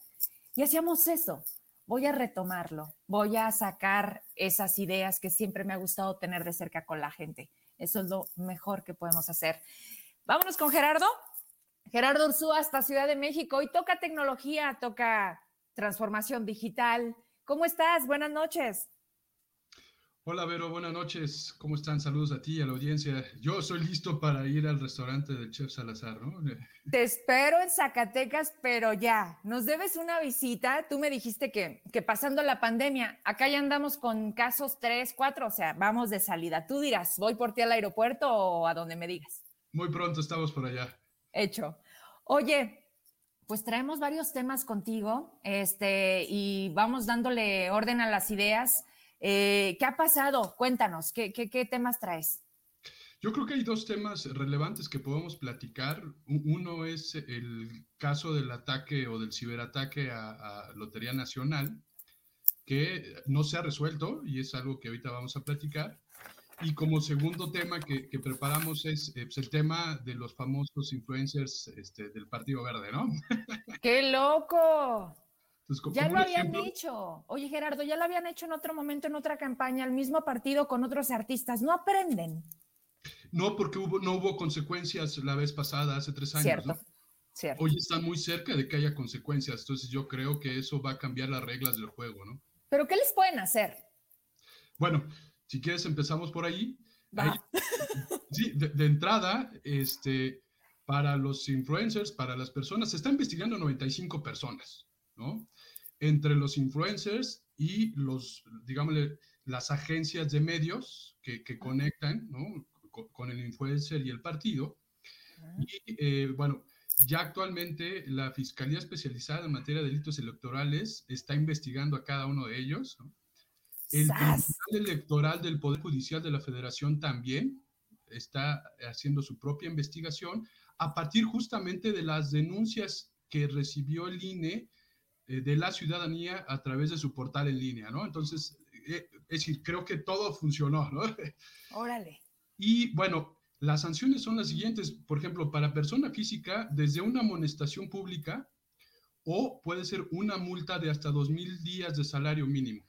y hacíamos eso, voy a retomarlo, voy a sacar esas ideas que siempre me ha gustado tener de cerca con la gente. Eso es lo mejor que podemos hacer. Vámonos con Gerardo. Gerardo Ursúa hasta Ciudad de México y toca tecnología, toca transformación digital. ¿Cómo estás? Buenas noches. Hola Vero, buenas noches. ¿Cómo están? Saludos a ti y a la audiencia. Yo soy listo para ir al restaurante del chef Salazar, ¿no? <laughs> Te espero en Zacatecas, pero ya, nos debes una visita. Tú me dijiste que, que pasando la pandemia, acá ya andamos con casos 3, 4, o sea, vamos de salida. Tú dirás, ¿voy por ti al aeropuerto o a donde me digas? Muy pronto estamos por allá. Hecho. Oye, pues traemos varios temas contigo, este, y vamos dándole orden a las ideas. Eh, ¿Qué ha pasado? Cuéntanos, ¿qué, qué, temas traes? Yo creo que hay dos temas relevantes que podemos platicar. Uno es el caso del ataque o del ciberataque a, Lotería Nacional, que no se ha resuelto y es algo que ahorita vamos a platicar. Y como segundo tema que, preparamos es eh, pues, el tema de los famosos influencers este, del Partido Verde, ¿no? <laughs> ¡Qué loco! ya lo habían hecho. Oye, Gerardo, ya lo habían hecho en otro momento, en otra campaña, el mismo partido con otros artistas. ¿No aprenden? No, porque hubo, no hubo consecuencias la vez pasada, hace tres años. Cierto, cierto. Hoy está muy cerca de que haya consecuencias, entonces yo creo que eso va a cambiar las reglas del juego, ¿no? ¿Pero qué les pueden hacer? Bueno, si quieres empezamos por ahí. sí, de, entrada, este, para los influencers, para las personas, se está investigando 95 personas, ¿no? entre los influencers y los, digamos, las agencias de medios que, conectan ¿no? con, el influencer y el partido. Y eh, bueno, ya actualmente la Fiscalía Especializada en Materia de Delitos Electorales está investigando a cada uno de ellos. El Tribunal Electoral del Poder Judicial de la Federación también está haciendo su propia investigación a partir justamente de las denuncias que recibió el INE eh, de la ciudadanía a través de su portal en línea, ¿no? Entonces, eh, es decir, creo que todo funcionó, ¿no? <laughs> Órale. Y bueno, las sanciones son las siguientes, por ejemplo, para persona física, desde una amonestación pública o puede ser una multa de hasta dos mil días de salario mínimo.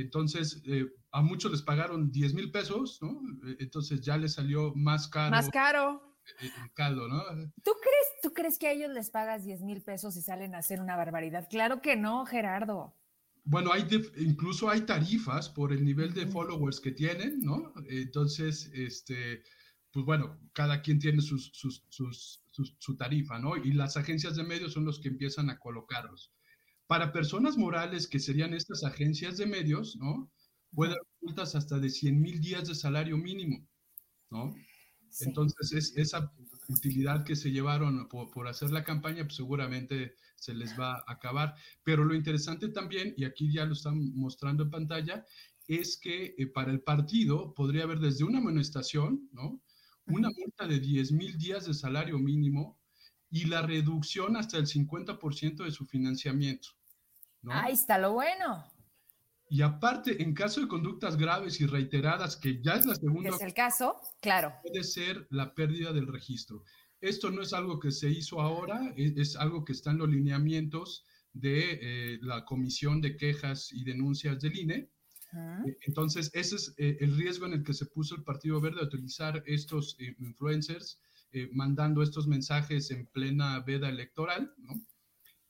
Entonces, eh, a muchos les pagaron 10 mil pesos, ¿no? Entonces ya les salió más caro. Más caro. El caldo, ¿no? ¿Tú crees ¿Tú crees que a ellos les pagas 10 mil pesos y salen a hacer una barbaridad? Claro que no, Gerardo. Bueno, hay incluso hay tarifas por el nivel de followers que tienen, ¿no? Entonces, este, pues bueno, cada quien tiene sus, su tarifa, ¿no? Y las agencias de medios son los que empiezan a colocarlos. Para personas morales, que serían estas agencias de medios, ¿no? Pueden dar multas hasta de 100 mil días de salario mínimo, ¿no? Entonces, es, esa utilidad que se llevaron por, hacer la campaña, pues seguramente se les va a acabar. Pero lo interesante también, y aquí ya lo están mostrando en pantalla, es que eh, para el partido podría haber desde una amonestación, ¿no? Una multa de 10 mil días de salario mínimo y la reducción hasta el 50% de su financiamiento. ¿No? Ahí está lo bueno. Y aparte, en caso de conductas graves y reiteradas, que ya es la segunda... Es el caso, claro. Puede ser la pérdida del registro. Esto no es algo que se hizo ahora, es, algo que está en los lineamientos de eh, la Comisión de Quejas y Denuncias del INE. Eh, entonces, ese es eh, el riesgo en el que se puso el Partido Verde a utilizar estos influencers, mandando estos mensajes en plena veda electoral, ¿no?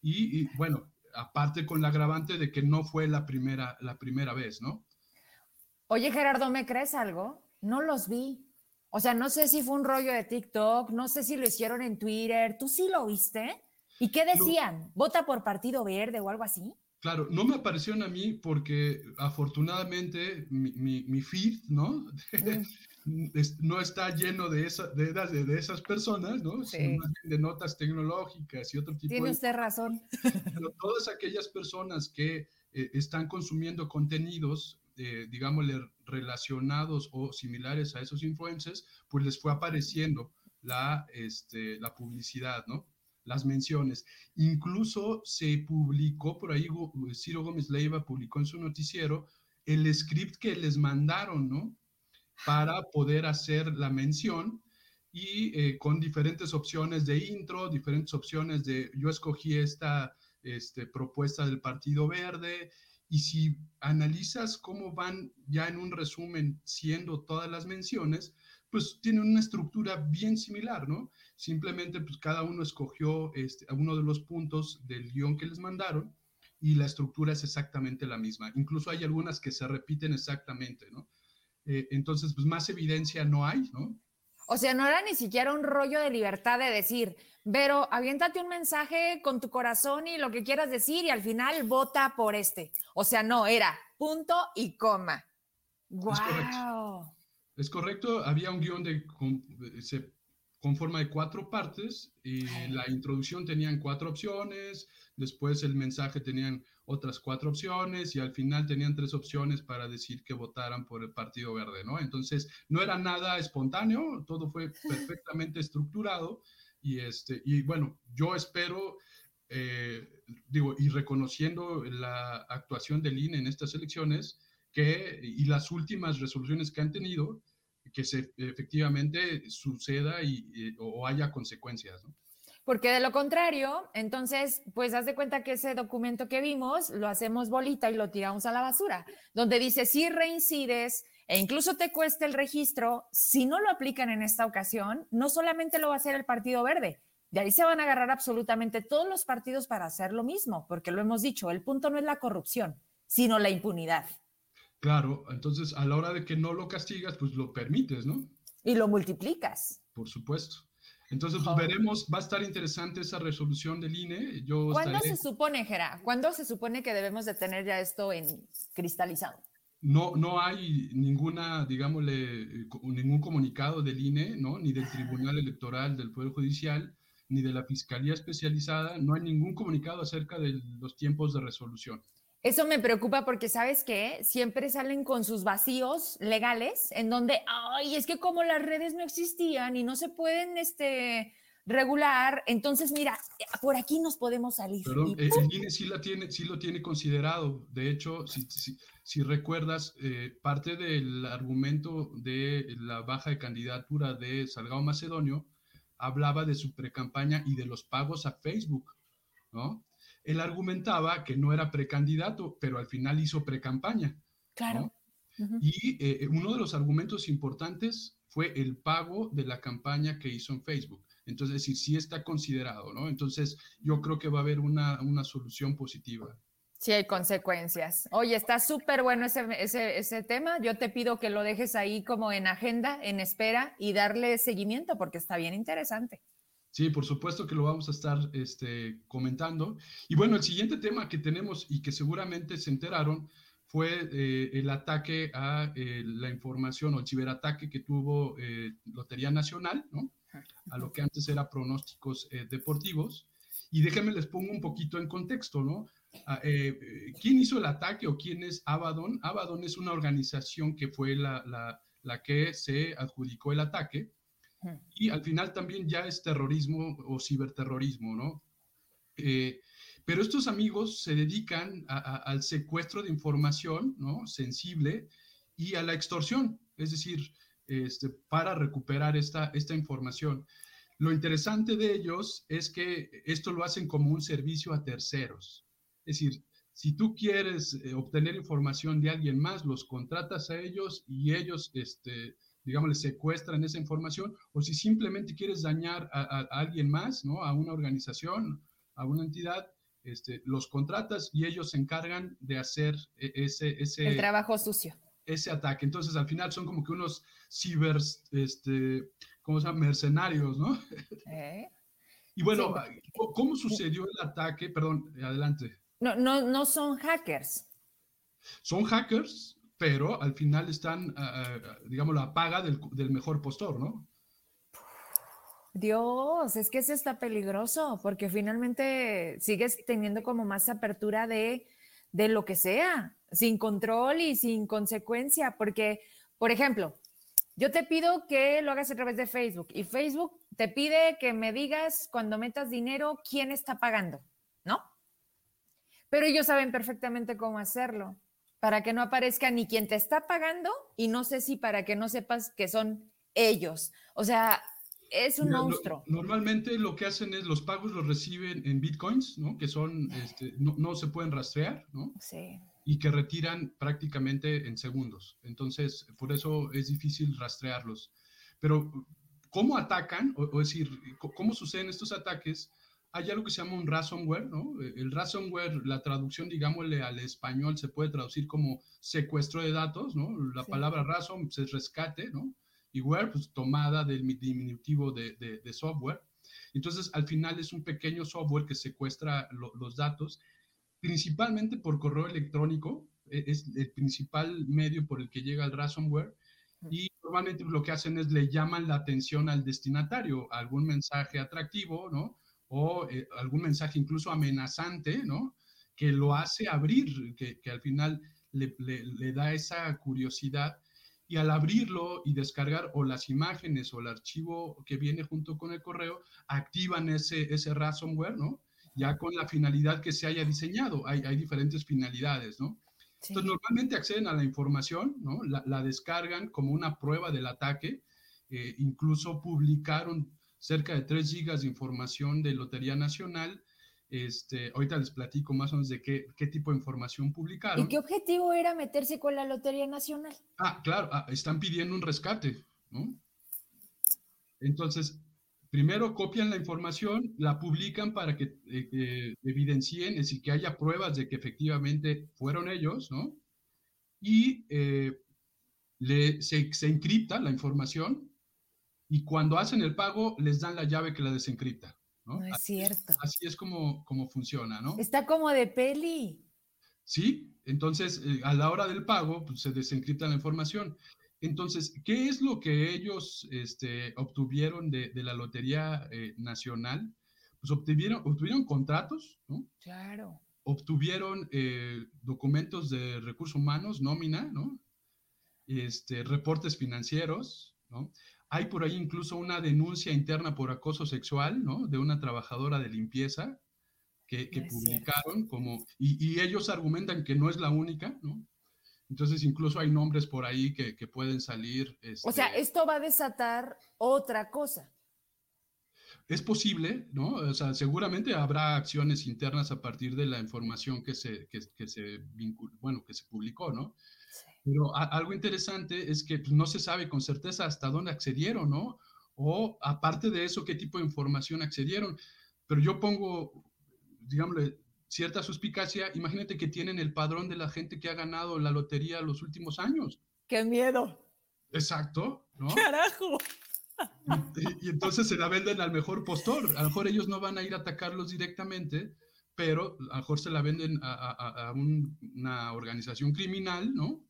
y bueno, aparte con la agravante de que no fue la primera, la primera vez, ¿no? Oye, Gerardo, ¿me crees algo? No los vi. O sea, no sé si fue un rollo de TikTok, no sé si lo hicieron en Twitter. ¿Tú sí lo viste? ¿Y qué decían? ¿Vota por Partido Verde o algo así? Claro, no me aparecieron a mí porque afortunadamente mi, mi, feed, ¿no? <laughs> No está lleno de, esa, de, de, esas personas, ¿no? Sino de notas tecnológicas y otro tipo Tiene usted razón. <laughs> Pero todas aquellas personas que eh, están consumiendo contenidos, eh, digámosle, relacionados o similares a esos influencers, pues les fue apareciendo la, este, la publicidad, ¿no? Las menciones. Incluso se publicó por ahí, Ciro Gómez Leiva publicó en su noticiero el script que les mandaron, ¿no? Para poder hacer la mención y eh, con diferentes opciones de intro, diferentes opciones de yo escogí esta este, propuesta del Partido Verde y si analizas cómo van ya en un resumen siendo todas las menciones, pues tiene una estructura bien similar, ¿no? Simplemente pues cada uno escogió este, uno de los puntos del guion que les mandaron y la estructura es exactamente la misma. Incluso hay algunas que se repiten exactamente, ¿no? Eh, entonces, pues más evidencia no hay, ¿no? O sea, no era ni siquiera un rollo de libertad de decir, pero aviéntate un mensaje con tu corazón y lo que quieras decir y al final vota por este. O sea, no, era punto y coma. ¡Wow! Es correcto, había un guion de, se, con forma de cuatro partes y la introducción tenían cuatro opciones, después el mensaje tenían otras cuatro opciones y al final tenían tres opciones para decir que votaran por el Partido Verde, ¿no? Entonces, no era nada espontáneo, todo fue <laughs> perfectamente estructurado y, este, y bueno, yo espero, eh, digo, y reconociendo la actuación del INE en estas elecciones, que, y las últimas resoluciones que han tenido, que efectivamente suceda y, o haya consecuencias, ¿no? Porque de lo contrario, entonces, pues haz de cuenta que ese documento que vimos lo hacemos bolita y lo tiramos a la basura, donde dice si reincides e incluso te cueste el registro, si no lo aplican en esta ocasión, no solamente lo va a hacer el Partido Verde, de ahí se van a agarrar absolutamente todos los partidos para hacer lo mismo, porque lo hemos dicho, el punto no es la corrupción, sino la impunidad. Claro, entonces a la hora de que no lo castigas, pues lo permites, ¿no? Y lo multiplicas. Por supuesto. Entonces, pues, veremos, va a estar interesante esa resolución del INE. Yo ¿Cuándo se supone, Gera? ¿Cuándo se supone que debemos de tener ya esto en cristalizado? No, no hay ninguna, digámosle, ningún comunicado del INE, ¿no? Ni del Tribunal Electoral del Poder Judicial, ni de la Fiscalía Especializada, no hay ningún comunicado acerca de los tiempos de resolución. Eso me preocupa porque, ¿sabes qué? Siempre salen con sus vacíos legales en donde, ay, es que como las redes no existían y no se pueden este, regular, entonces mira, por aquí nos podemos salir. Perdón, el INE sí, la tiene, sí lo tiene considerado. De hecho, si, si, recuerdas, eh, parte del argumento de la baja de candidatura de Salgado Macedonio hablaba de su precampaña y de los pagos a Facebook, ¿no? Él argumentaba que no era precandidato, pero al final hizo precampaña. Claro. Y eh, uno de los argumentos importantes fue el pago de la campaña que hizo en Facebook. Entonces, es decir, sí está considerado, ¿no? Entonces, yo creo que va a haber una, una solución positiva. Sí, hay consecuencias. Oye, está súper bueno ese, ese, ese, tema. Yo te pido que lo dejes ahí como en agenda, en espera y darle seguimiento porque está bien interesante. Sí, por supuesto que lo vamos a estar este, comentando. Y bueno, el siguiente tema que tenemos y que seguramente se enteraron fue eh, el ataque a eh, la información o el ciberataque que tuvo eh, Lotería Nacional, ¿no? A lo que antes era pronósticos deportivos. Y déjenme les pongo un poquito en contexto, ¿no? Ah, ¿Quién hizo el ataque o quién es Abaddon? Abaddon es una organización que fue la, la, la que se adjudicó el ataque y al final también ya es terrorismo o ciberterrorismo, ¿no? Eh, pero estos amigos se dedican al secuestro de información, ¿no? Sensible y a la extorsión, es decir, este, para recuperar esta, esta información. Lo interesante de ellos es que esto lo hacen como un servicio a terceros. Es decir, si tú quieres eh, obtener información de alguien más, los contratas a ellos y ellos este, digamos, le secuestran esa información, o si simplemente quieres dañar a, alguien más, ¿no? A una organización, a una entidad, este, los contratas y ellos se encargan de hacer e, ese... ese El trabajo sucio. Ese ataque. Entonces, al final son como que unos ciber, este, ¿cómo se llama? Mercenarios, ¿no? <laughs> ¿Eh? Y bueno, ¿cómo sucedió el ataque? Perdón, adelante. No, no, no son hackers. Son hackers, pero al final están, ah, ah, digamos, la paga del, del, mejor postor, ¿no? Dios, es que eso está peligroso, porque finalmente sigues teniendo como más apertura de, de lo que sea, sin control y sin consecuencia, porque, por ejemplo, yo te pido que lo hagas a través de Facebook y Facebook te pide que me digas cuando metas dinero quién está pagando, ¿no? Pero ellos saben perfectamente cómo hacerlo para que no aparezca ni quien te está pagando y no sé si para que no sepas que son ellos. O sea, es un monstruo. normalmente lo que hacen es los pagos los reciben en bitcoins, ¿no? Que son, este, no, se pueden rastrear, ¿no? Sí. Y que retiran prácticamente en segundos. Entonces, por eso es difícil rastrearlos. Pero, ¿cómo atacan? O, o decir, ¿cómo suceden estos ataques? Hay algo que se llama un ransomware, ¿no? Eh, el ransomware, la traducción, digámosle al español, se puede traducir como secuestro de datos, ¿no? La palabra ransom es rescate, ¿no? Y ware, pues tomada del diminutivo de, de, software. Entonces, al final es un pequeño software que secuestra los datos, principalmente por correo electrónico, e, es el principal medio por el que llega el ransomware, y normalmente lo que hacen es le llaman la atención al destinatario, algún mensaje atractivo, ¿no? O eh, algún mensaje incluso amenazante, ¿no? Que lo hace abrir, que, que al final le, le, le, da esa curiosidad y al abrirlo y descargar o las imágenes o el archivo que viene junto con el correo, activan ese, ese ransomware, ¿no? Ya con la finalidad que se haya diseñado. Hay, hay diferentes finalidades, ¿no? Sí. Entonces, normalmente acceden a la información, ¿no? La, la descargan como una prueba del ataque. Eh, incluso publicaron cerca de 3 gigas de información de Lotería Nacional este, ahorita les platico más o menos de qué, qué, tipo de información publicaron. ¿Y qué objetivo era meterse con la Lotería Nacional? Ah, claro, ah, están pidiendo un rescate, ¿no? Entonces, primero copian la información, la publican para que eh, eh, evidencien, es decir, que haya pruebas de que efectivamente fueron ellos, ¿no? Y eh, le, se, se encripta la información y cuando hacen el pago les dan la llave que la desencripta. ¿no? no es así, cierto. Así es como, como funciona, ¿no? Está como de peli. Sí, entonces eh, a la hora del pago pues, se desencripta la información. Entonces, ¿qué es lo que ellos este, obtuvieron de, de, la Lotería eh, Nacional? Pues obtuvieron, obtuvieron contratos, ¿no? Claro. Obtuvieron eh, documentos de recursos humanos, nómina, ¿no? Este, reportes financieros, ¿no? Hay por ahí incluso una denuncia interna por acoso sexual, ¿no? De una trabajadora de limpieza que, que no publicaron cierto. como, y, y, ellos argumentan que no es la única, ¿no? Entonces incluso hay nombres por ahí que, que pueden salir. Este... O sea, esto va a desatar otra cosa. Es posible, ¿no? O sea, seguramente habrá acciones internas a partir de la información que se, que, que se vincul bueno, que se publicó, ¿no? Pero a, algo interesante es que pues, no se sabe con certeza hasta dónde accedieron, ¿no? O aparte de eso, qué tipo de información accedieron. Pero yo pongo, digámosle, cierta suspicacia. Imagínate que tienen el padrón de la gente que ha ganado la lotería los últimos años. ¡Qué miedo! Exacto, ¿no? ¡Carajo! Y, entonces se la venden al mejor postor. A lo mejor ellos no van a ir a atacarlos directamente, pero a lo mejor se la venden a, a, a un, una organización criminal, ¿no?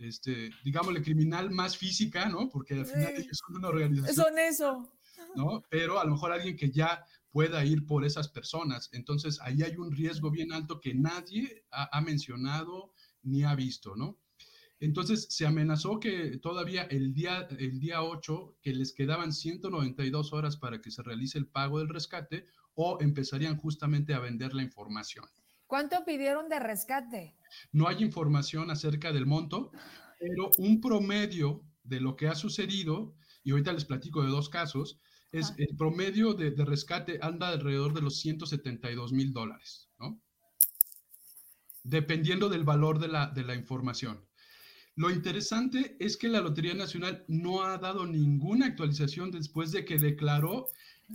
este, digámosle, criminal más física, ¿no? Porque al final ellos son una organización. Son eso. ¿no? Pero a lo mejor alguien que ya pueda ir por esas personas. Entonces, ahí hay un riesgo bien alto que nadie ha, ha mencionado ni ha visto, ¿no? Entonces, se amenazó que todavía el día, el día 8, que les quedaban 192 horas para que se realice el pago del rescate o empezarían justamente a vender la información. ¿Cuánto pidieron de rescate? No hay información acerca del monto, pero un promedio de lo que ha sucedido, y ahorita les platico de dos casos, es el promedio de, de rescate anda alrededor de los 172 mil dólares, ¿no? Dependiendo del valor de la, de la información. Lo interesante es que la Lotería Nacional no ha dado ninguna actualización después de que declaró,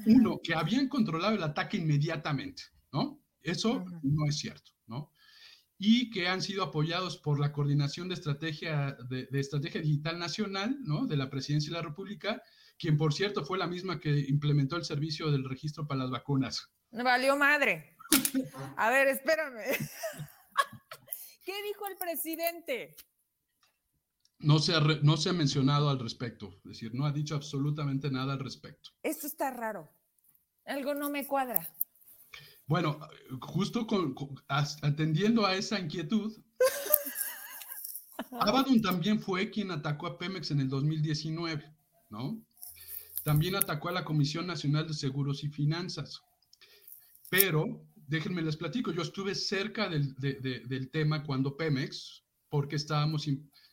uno, que habían controlado el ataque inmediatamente, ¿no? Eso no es cierto, ¿no? Y que han sido apoyados por la Coordinación de Estrategia, de, de, Estrategia Digital Nacional, ¿no? De la Presidencia de la República, quien por cierto fue la misma que implementó el servicio del registro para las vacunas. Valió madre. A ver, espérame. <laughs> ¿Qué dijo el presidente? No se, ha, no se ha mencionado al respecto, es decir, no ha dicho absolutamente nada al respecto. Esto está raro. Algo no me cuadra. Bueno, justo con, con, atendiendo a esa inquietud, <laughs> Abaddon también fue quien atacó a Pemex en el 2019, ¿no? También atacó a la Comisión Nacional de Seguros y Finanzas. Pero, déjenme les platico, yo estuve cerca del, de, de, del tema cuando Pemex, porque estábamos,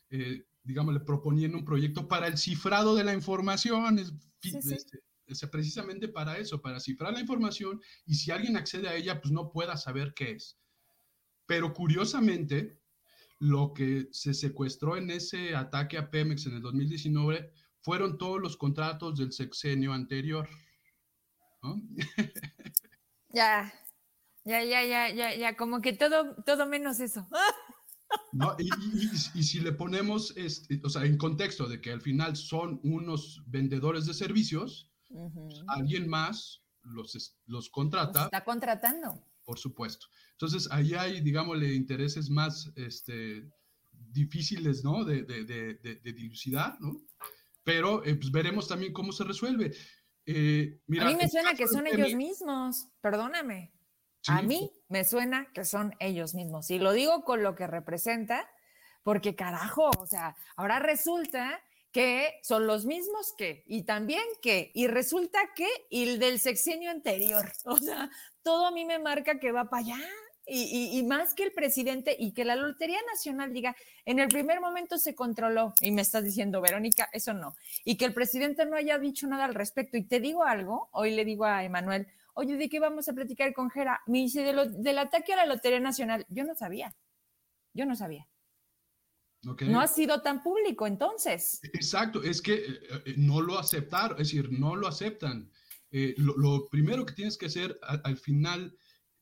eh, digámosle, proponiendo un proyecto para el cifrado de la información. Sí, sí. Este, precisamente para eso, para cifrar la información y si alguien accede a ella, pues no pueda saber qué es. Pero curiosamente, lo que se secuestró en ese ataque a Pemex en el 2019 fueron todos los contratos del sexenio anterior. ¿no? <laughs> ya, ya, ya, ya, ya, ya, como que todo, todo menos eso. <laughs> ¿No? Y, y, y, si le ponemos, este, o sea, en contexto de que al final son unos vendedores de servicios, Uh -huh. Alguien más los, los contrata. Los está contratando. Por supuesto. Entonces, ahí hay, digámosle, intereses más este, difíciles, ¿no? De, de, de, de, dilucidar, ¿no? pero eh, pues veremos también cómo se resuelve. Eh, a mí me suena que son ellos mismos, perdóname. A mí me suena que son ellos mismos. Y lo digo con lo que representa, porque carajo, o sea, ahora resulta que son los mismos que, y también que, y resulta que, y el del sexenio anterior. <laughs> O sea, todo a mí me marca que va para allá. Y, más que el presidente y que la Lotería Nacional diga, en el primer momento se controló, y me estás diciendo, Verónica, eso no, y que el presidente no haya dicho nada al respecto. Y te digo algo, hoy le digo a Emanuel, oye, ¿de qué vamos a platicar con Jera? Me dice, del ataque a la Lotería Nacional. Yo no sabía, yo no sabía. No ha sido tan público entonces. Exacto, es que eh, eh, no lo aceptaron, es decir, no lo aceptan. Eh, lo, primero que tienes que hacer al final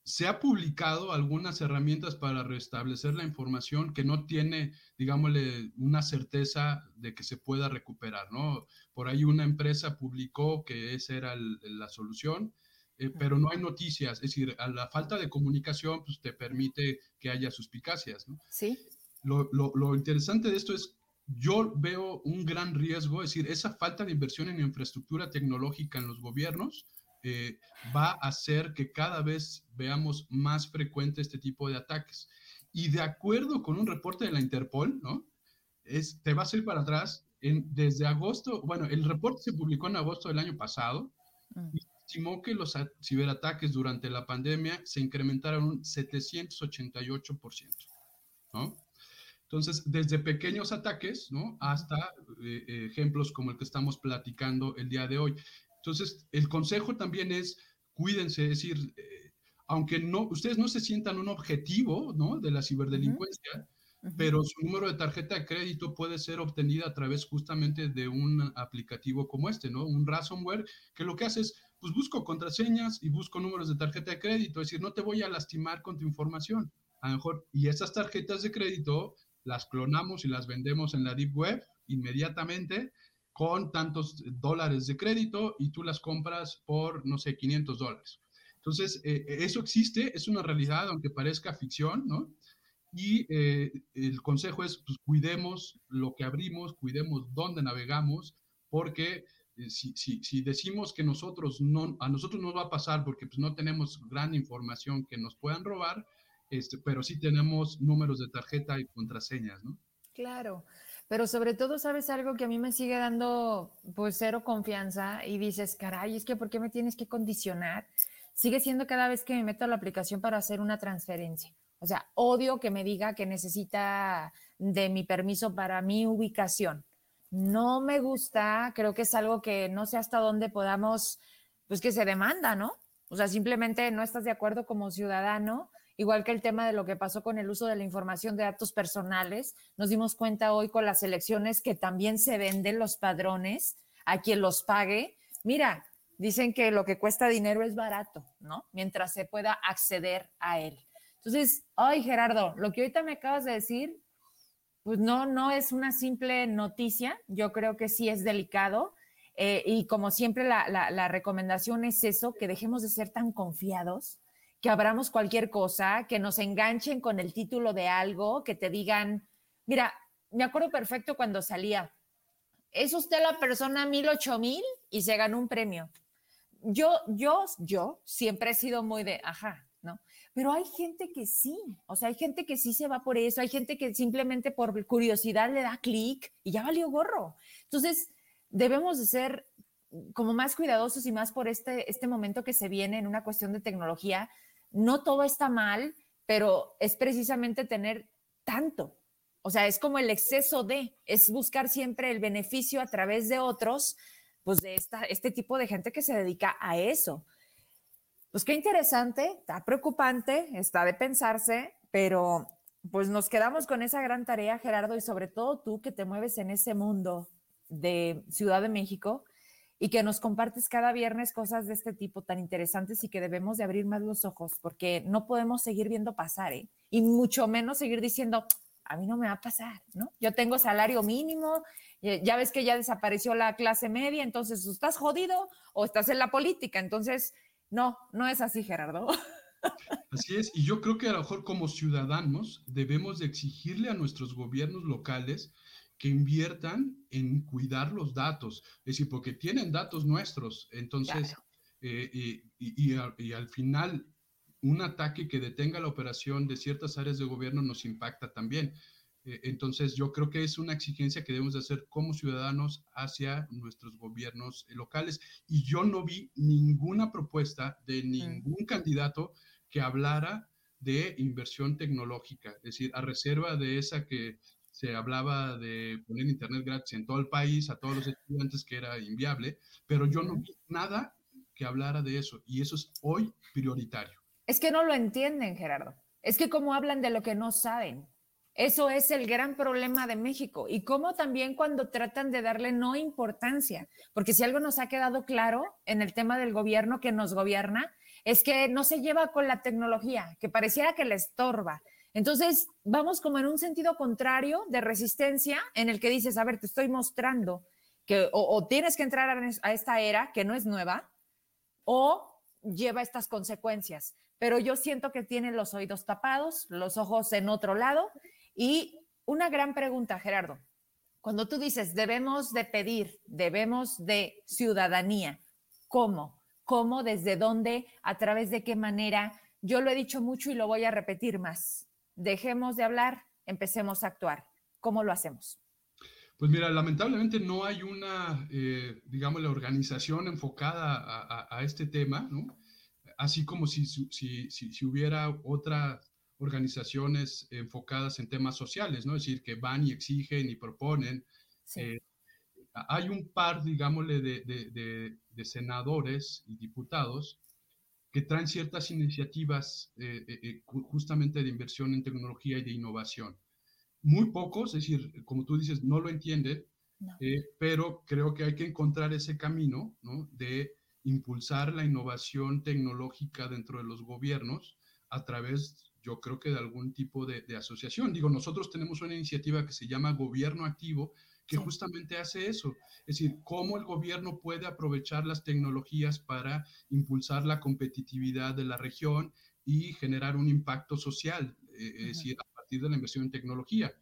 se ha publicado algunas herramientas para restablecer la información que no tiene, digámosle, una certeza de que se pueda recuperar, ¿no? Por ahí una empresa publicó que esa era la solución, eh, pero no hay noticias, es decir, a la falta de comunicación, pues te permite que haya suspicacias, ¿no? Sí. Lo, lo, lo interesante de esto es yo veo un gran riesgo, es decir, esa falta de inversión en infraestructura tecnológica en los gobiernos eh, va a hacer que cada vez veamos más frecuente este tipo de ataques. Y de acuerdo con un reporte de la Interpol, ¿no? Es, te vas a ir para atrás, en, desde agosto, bueno, el reporte se publicó en agosto del año pasado y estimó que los ciberataques durante la pandemia se incrementaron un 788%, ¿no? Entonces, desde pequeños ataques, ¿no? Hasta eh, ejemplos como el que estamos platicando el día de hoy. Entonces, el consejo también es cuídense, es decir, eh, aunque no, ustedes no se sientan un objetivo ¿no? de la ciberdelincuencia, pero su número de tarjeta de crédito puede ser obtenida a través justamente de un aplicativo como este, ¿no? Un ransomware que lo que hace es, pues busco contraseñas y busco números de tarjeta de crédito, es decir, no te voy a lastimar con tu información. A lo mejor, y esas tarjetas de crédito las clonamos y las vendemos en la Deep Web inmediatamente con tantos dólares de crédito y tú las compras por, no sé, 500 dólares. Entonces, eh, eso existe, es una realidad, aunque parezca ficción, ¿no? Y eh, el consejo es, pues, cuidemos lo que abrimos, cuidemos dónde navegamos, porque eh, si, decimos que nosotros no, a nosotros no va a pasar porque pues, no tenemos gran información que nos puedan robar, este, pero sí tenemos números de tarjeta y contraseñas, ¿no? Claro pero sobre todo, ¿sabes algo que a mí me sigue dando pues cero confianza y dices, caray, es que ¿por qué me tienes que condicionar? Sigue siendo cada vez que me meto a la aplicación para hacer una transferencia. O sea, odio que me diga que necesita de mi permiso para mi ubicación. No me gusta, creo que es algo que no sé hasta dónde podamos, pues que se demanda, ¿no? O sea, simplemente no estás de acuerdo como ciudadano igual que el tema de lo que pasó con el uso de la información de datos personales. Nos dimos cuenta hoy con las elecciones que también se venden los padrones a quien los pague. Mira, dicen que lo que cuesta dinero es barato, ¿no? Mientras se pueda acceder a él. Entonces, ay, Gerardo, lo que ahorita me acabas de decir, pues no, no es una simple noticia. Yo creo que sí es delicado. Eh, y como siempre, la, la recomendación es eso, que dejemos de ser tan confiados que abramos cualquier cosa, que nos enganchen con el título de algo, que te digan, mira, me acuerdo perfecto cuando salía, es usted la persona mil, ocho mil y se ganó un premio. Yo, yo, yo siempre he sido muy de, ajá, ¿no? Pero hay gente que sí, o sea, hay gente que sí se va por eso, hay gente que simplemente por curiosidad le da clic y ya valió gorro. Entonces, debemos de ser como más cuidadosos y más por este, este momento que se viene en una cuestión de tecnología, no todo está mal, pero es precisamente tener tanto. O sea, es como el exceso de, es buscar siempre el beneficio a través de otros, pues de esta, este tipo de gente que se dedica a eso. Pues qué interesante, está preocupante, está de pensarse, pero pues nos quedamos con esa gran tarea, Gerardo, y sobre todo tú que te mueves en ese mundo de Ciudad de México, y que nos compartes cada viernes cosas de este tipo tan interesantes y que debemos de abrir más los ojos porque no podemos seguir viendo pasar, ¿eh? Y mucho menos seguir diciendo, a mí no me va a pasar, ¿no? Yo tengo salario mínimo, ya ves que ya desapareció la clase media, entonces estás jodido o estás en la política, entonces no, no es así, Gerardo. <laughs> Así es, y yo creo que a lo mejor como ciudadanos debemos de exigirle a nuestros gobiernos locales que inviertan en cuidar los datos, es decir, porque tienen datos nuestros, entonces, eh, y, y, al final, un ataque que detenga la operación de ciertas áreas de gobierno nos impacta también. Eh, entonces, yo creo que es una exigencia que debemos de hacer como ciudadanos hacia nuestros gobiernos locales. Y yo no vi ninguna propuesta de mm. ningún candidato que hablara de inversión tecnológica, es decir, a reserva de esa que se hablaba de poner internet gratis en todo el país a todos los estudiantes que era inviable, pero yo no vi nada que hablara de eso y eso es hoy prioritario. Es que no lo entienden, Gerardo. Es que como hablan de lo que no saben. Eso es el gran problema de México y como también cuando tratan de darle no importancia, porque si algo nos ha quedado claro en el tema del gobierno que nos gobierna, es que no se lleva con la tecnología, que pareciera que le estorba. Entonces, vamos como en un sentido contrario de resistencia en el que dices, a ver, te estoy mostrando que o, tienes que entrar a esta era que no es nueva, o lleva estas consecuencias. Pero yo siento que tiene los oídos tapados, los ojos en otro lado y una gran pregunta, Gerardo. Cuando tú dices debemos de pedir, debemos de ciudadanía, ¿cómo? ¿Cómo? ¿Desde dónde? ¿A través de qué manera? Yo lo he dicho mucho y lo voy a repetir más. Dejemos de hablar, empecemos a actuar. ¿Cómo lo hacemos? Pues mira, lamentablemente no hay una, eh, digamos, la organización enfocada a, este tema, ¿no? Así como si, si, si hubiera otra organizaciones enfocadas en temas sociales, ¿no? Es decir, que van y exigen y proponen. Eh, hay un par, digámosle, de, senadores y diputados que traen ciertas iniciativas eh, eh, justamente de inversión en tecnología y de innovación. Muy pocos, es decir, como tú dices, no lo entienden, pero creo que hay que encontrar ese camino ¿no? de impulsar la innovación tecnológica dentro de los gobiernos a través yo creo que de algún tipo de, asociación. Digo, nosotros tenemos una iniciativa que se llama Gobierno Activo, que justamente hace eso. Es decir, cómo el gobierno puede aprovechar las tecnologías para impulsar la competitividad de la región y generar un impacto social, eh, es decir, a partir de la inversión en tecnología.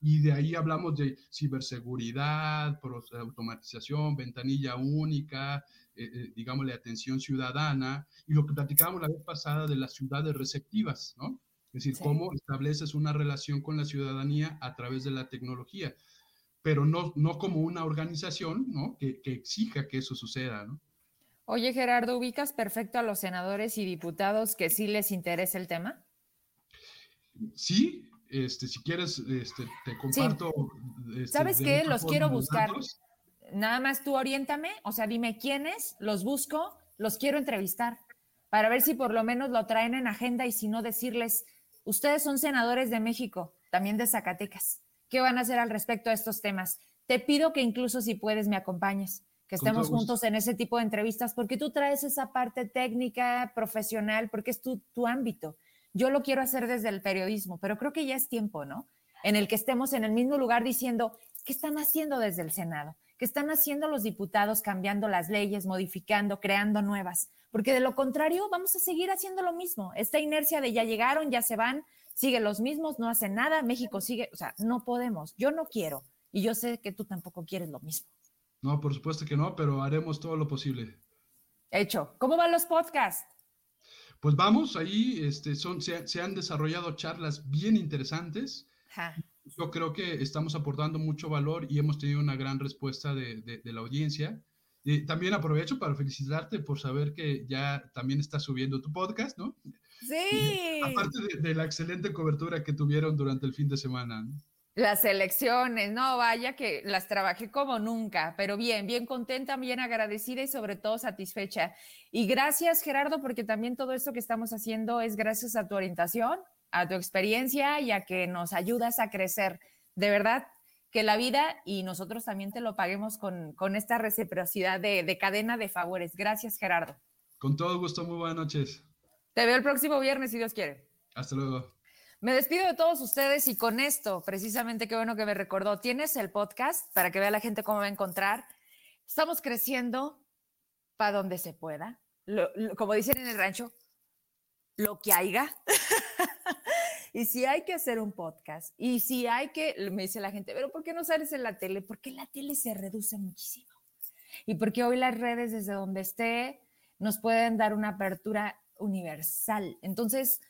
Y de ahí hablamos de ciberseguridad, automatización, ventanilla única, eh, eh, digámosle, atención ciudadana, y lo que platicábamos la vez pasada de las ciudades receptivas, ¿no? Es decir, cómo estableces una relación con la ciudadanía a través de la tecnología, pero no, no como una organización ¿no? que, que exija que eso suceda. ¿no? Oye, Gerardo, ¿ubicas perfecto a los senadores y diputados que sí les interesa el tema? Sí, este, si quieres, este, te comparto. Este, ¿Sabes qué? Los quiero buscar. Nada más tú oriéntame, o sea, dime quiénes, los busco, los quiero entrevistar para ver si por lo menos lo traen en agenda y si no decirles, Ustedes son senadores de México, también de Zacatecas. ¿Qué van a hacer al respecto a estos temas? Te pido que incluso si puedes me acompañes, que estemos juntos en ese tipo de entrevistas, porque tú traes esa parte técnica, profesional, porque es tu, tu ámbito. Yo lo quiero hacer desde el periodismo, pero creo que ya es tiempo, ¿no? En el que estemos en el mismo lugar diciendo, ¿qué están haciendo desde el Senado? ¿Qué están haciendo los diputados cambiando las leyes, modificando, creando nuevas? porque de lo contrario vamos a seguir haciendo lo mismo. Esta inercia de ya llegaron, ya se van, siguen los mismos, no hacen nada, México sigue, o sea, no podemos, yo no quiero y yo sé que tú tampoco quieres lo mismo. No, por supuesto que no, pero haremos todo lo posible. Hecho. ¿Cómo van los podcasts? Pues vamos, ahí este, son, se, han desarrollado charlas bien interesantes. Yo creo que estamos aportando mucho valor y hemos tenido una gran respuesta de, de la audiencia también aprovecho para felicitarte por saber que ya también estás subiendo tu podcast, ¿no? Sí. aparte de, la excelente cobertura que tuvieron durante el fin de semana. Las elecciones, no, vaya que las trabajé como nunca, pero bien, bien contenta, bien agradecida y sobre todo satisfecha. Y gracias, Gerardo, porque también todo esto que estamos haciendo es gracias a tu orientación, a tu experiencia y a que nos ayudas a crecer. De verdad, que la vida y nosotros también te lo paguemos con, esta reciprocidad de, cadena de favores. Gracias, Gerardo. Con todo gusto, muy buenas noches. Te veo el próximo viernes, si Dios quiere. Hasta luego. Me despido de todos ustedes y con esto, precisamente qué bueno que me recordó, tienes el podcast para que vea la gente cómo va a encontrar. Estamos creciendo para donde se pueda, como dicen en el rancho, lo que haya. <laughs> y si hay que hacer un podcast, y si hay que, me dice la gente, pero ¿por qué no sales en la tele? Porque la tele se reduce muchísimo. Y porque hoy las redes, desde donde esté, nos pueden dar una apertura universal. Entonces,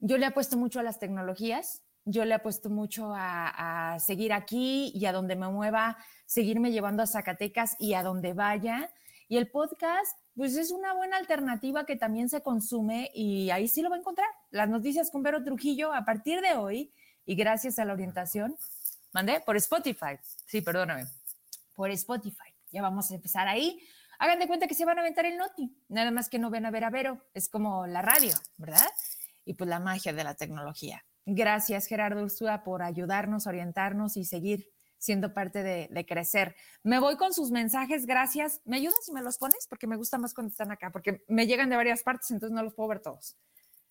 yo le apuesto mucho a las tecnologías, yo le apuesto mucho a, a, seguir aquí y a donde me mueva, seguirme llevando a Zacatecas y a donde vaya. Y el podcast, pues es una buena alternativa que también se consume y ahí sí lo va a encontrar. Las noticias con Vero Trujillo a partir de hoy y gracias a la orientación, mandé por Spotify. Sí, perdóname, por Spotify. Ya vamos a empezar ahí. Hagan de cuenta que se van a aventar el noti, nada más que no ven a ver a Vero, es como la radio, ¿verdad? Y pues la magia de la tecnología. Gracias, Gerardo Ursúa, por ayudarnos, orientarnos y seguir siendo parte de, crecer. Me voy con sus mensajes, gracias. ¿Me ayudas si me los pones? Porque me gusta más cuando están acá, porque me llegan de varias partes, entonces no los puedo ver todos.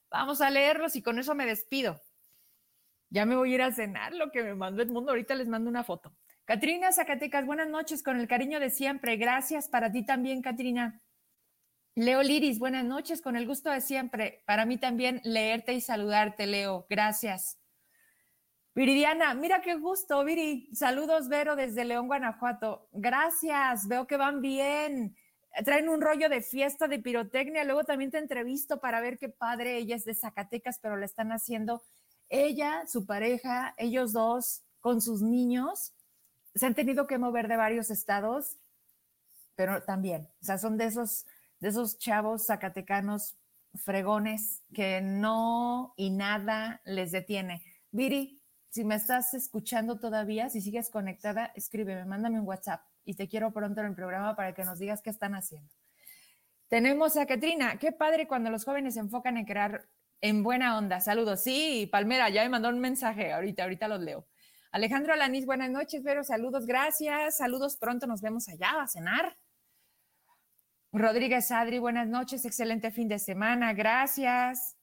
Vamos a leerlos y con eso me despido. Ya me voy a ir a cenar lo que me mandó el mundo. Ahorita les mando una foto. Catrina Zacatecas, buenas noches, con el cariño de siempre. Gracias para ti también, Catrina. Leo Liris, buenas noches, con el gusto de siempre. Para mí también leerte y saludarte, Leo. Gracias. Viridiana, mira qué gusto, Viri. Saludos, Vero, desde León, Guanajuato. Gracias, veo que van bien. Traen un rollo de fiesta de pirotecnia. Luego también te entrevisto para ver qué padre. Ella es de Zacatecas, pero la están haciendo ella, su pareja, ellos dos, con sus niños. Se han tenido que mover de varios estados, pero también, o sea, son de esos, de esos chavos zacatecanos fregones que no y nada les detiene. Viri, si me estás escuchando todavía, si sigues conectada, escríbeme, mándame un WhatsApp y te quiero pronto en el programa para que nos digas qué están haciendo. Tenemos a Katrina. Qué padre cuando los jóvenes se enfocan en crear en buena onda. Saludos. Sí, Palmera, ya me mandó un mensaje. Ahorita, ahorita los leo. Alejandro Alanis, buenas noches, Vero. Saludos, gracias. Saludos, pronto nos vemos allá a cenar. Rodríguez Adri, buenas noches. Excelente fin de semana. Gracias.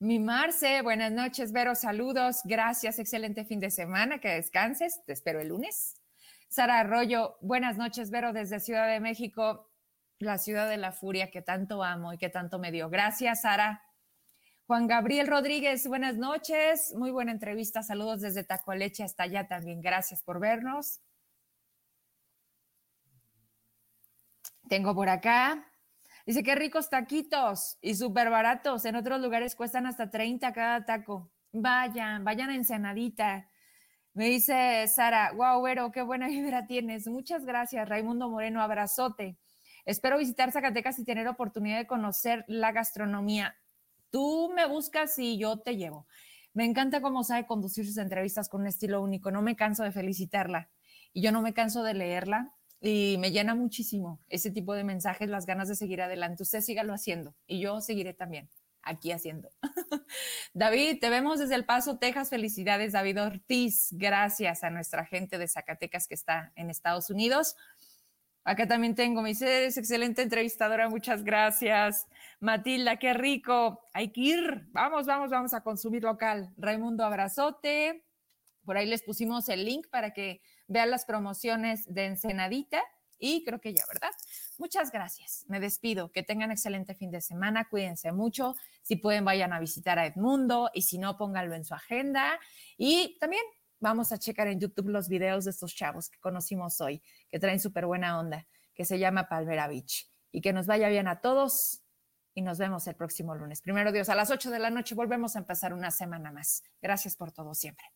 Mi Marce, buenas noches, Vero, saludos, gracias, excelente fin de semana, que descanses, te espero el lunes. Sara Arroyo, buenas noches, Vero, desde Ciudad de México, la ciudad de la furia que tanto amo y que tanto me dio. Gracias, Sara. Juan Gabriel Rodríguez, buenas noches, muy buena entrevista, saludos desde Tacoleche hasta allá también, gracias por vernos. Tengo por acá Dice, qué ricos taquitos y súper baratos. En otros lugares cuestan hasta 30 cada taco. Vayan, vayan a Ensenadita. Me dice Sara, wow, Vero, qué buena <laughs> vibra tienes. Muchas gracias, Raimundo Moreno, abrazote. Espero visitar Zacatecas y tener oportunidad de conocer la gastronomía. Tú me buscas y yo te llevo. Me encanta cómo sabe conducir sus entrevistas con un estilo único. No me canso de felicitarla y yo no me canso de leerla y me llena muchísimo ese tipo de mensajes, las ganas de seguir adelante. Usted sígalo haciendo y yo seguiré también aquí haciendo. <laughs> David, te vemos desde El Paso, Texas. Felicidades, David Ortiz. Gracias a nuestra gente de Zacatecas que está en Estados Unidos. Acá también tengo, me dice, es excelente entrevistadora, muchas gracias. Matilda, qué rico. Hay que ir. Vamos, vamos, vamos a consumir local. Raimundo, abrazote. Por ahí les pusimos el link para que vean las promociones de Ensenadita y creo que ya, ¿verdad? Muchas gracias. Me despido. Que tengan excelente fin de semana. Cuídense mucho. Si pueden, vayan a visitar a Edmundo y si no, pónganlo en su agenda. Y también vamos a checar en YouTube los videos de estos chavos que conocimos hoy, que traen súper buena onda, que se llama Palmera Beach. Y que nos vaya bien a todos y nos vemos el próximo lunes. Primero Dios, a las 8 de la noche volvemos a empezar una semana más. Gracias por todo siempre.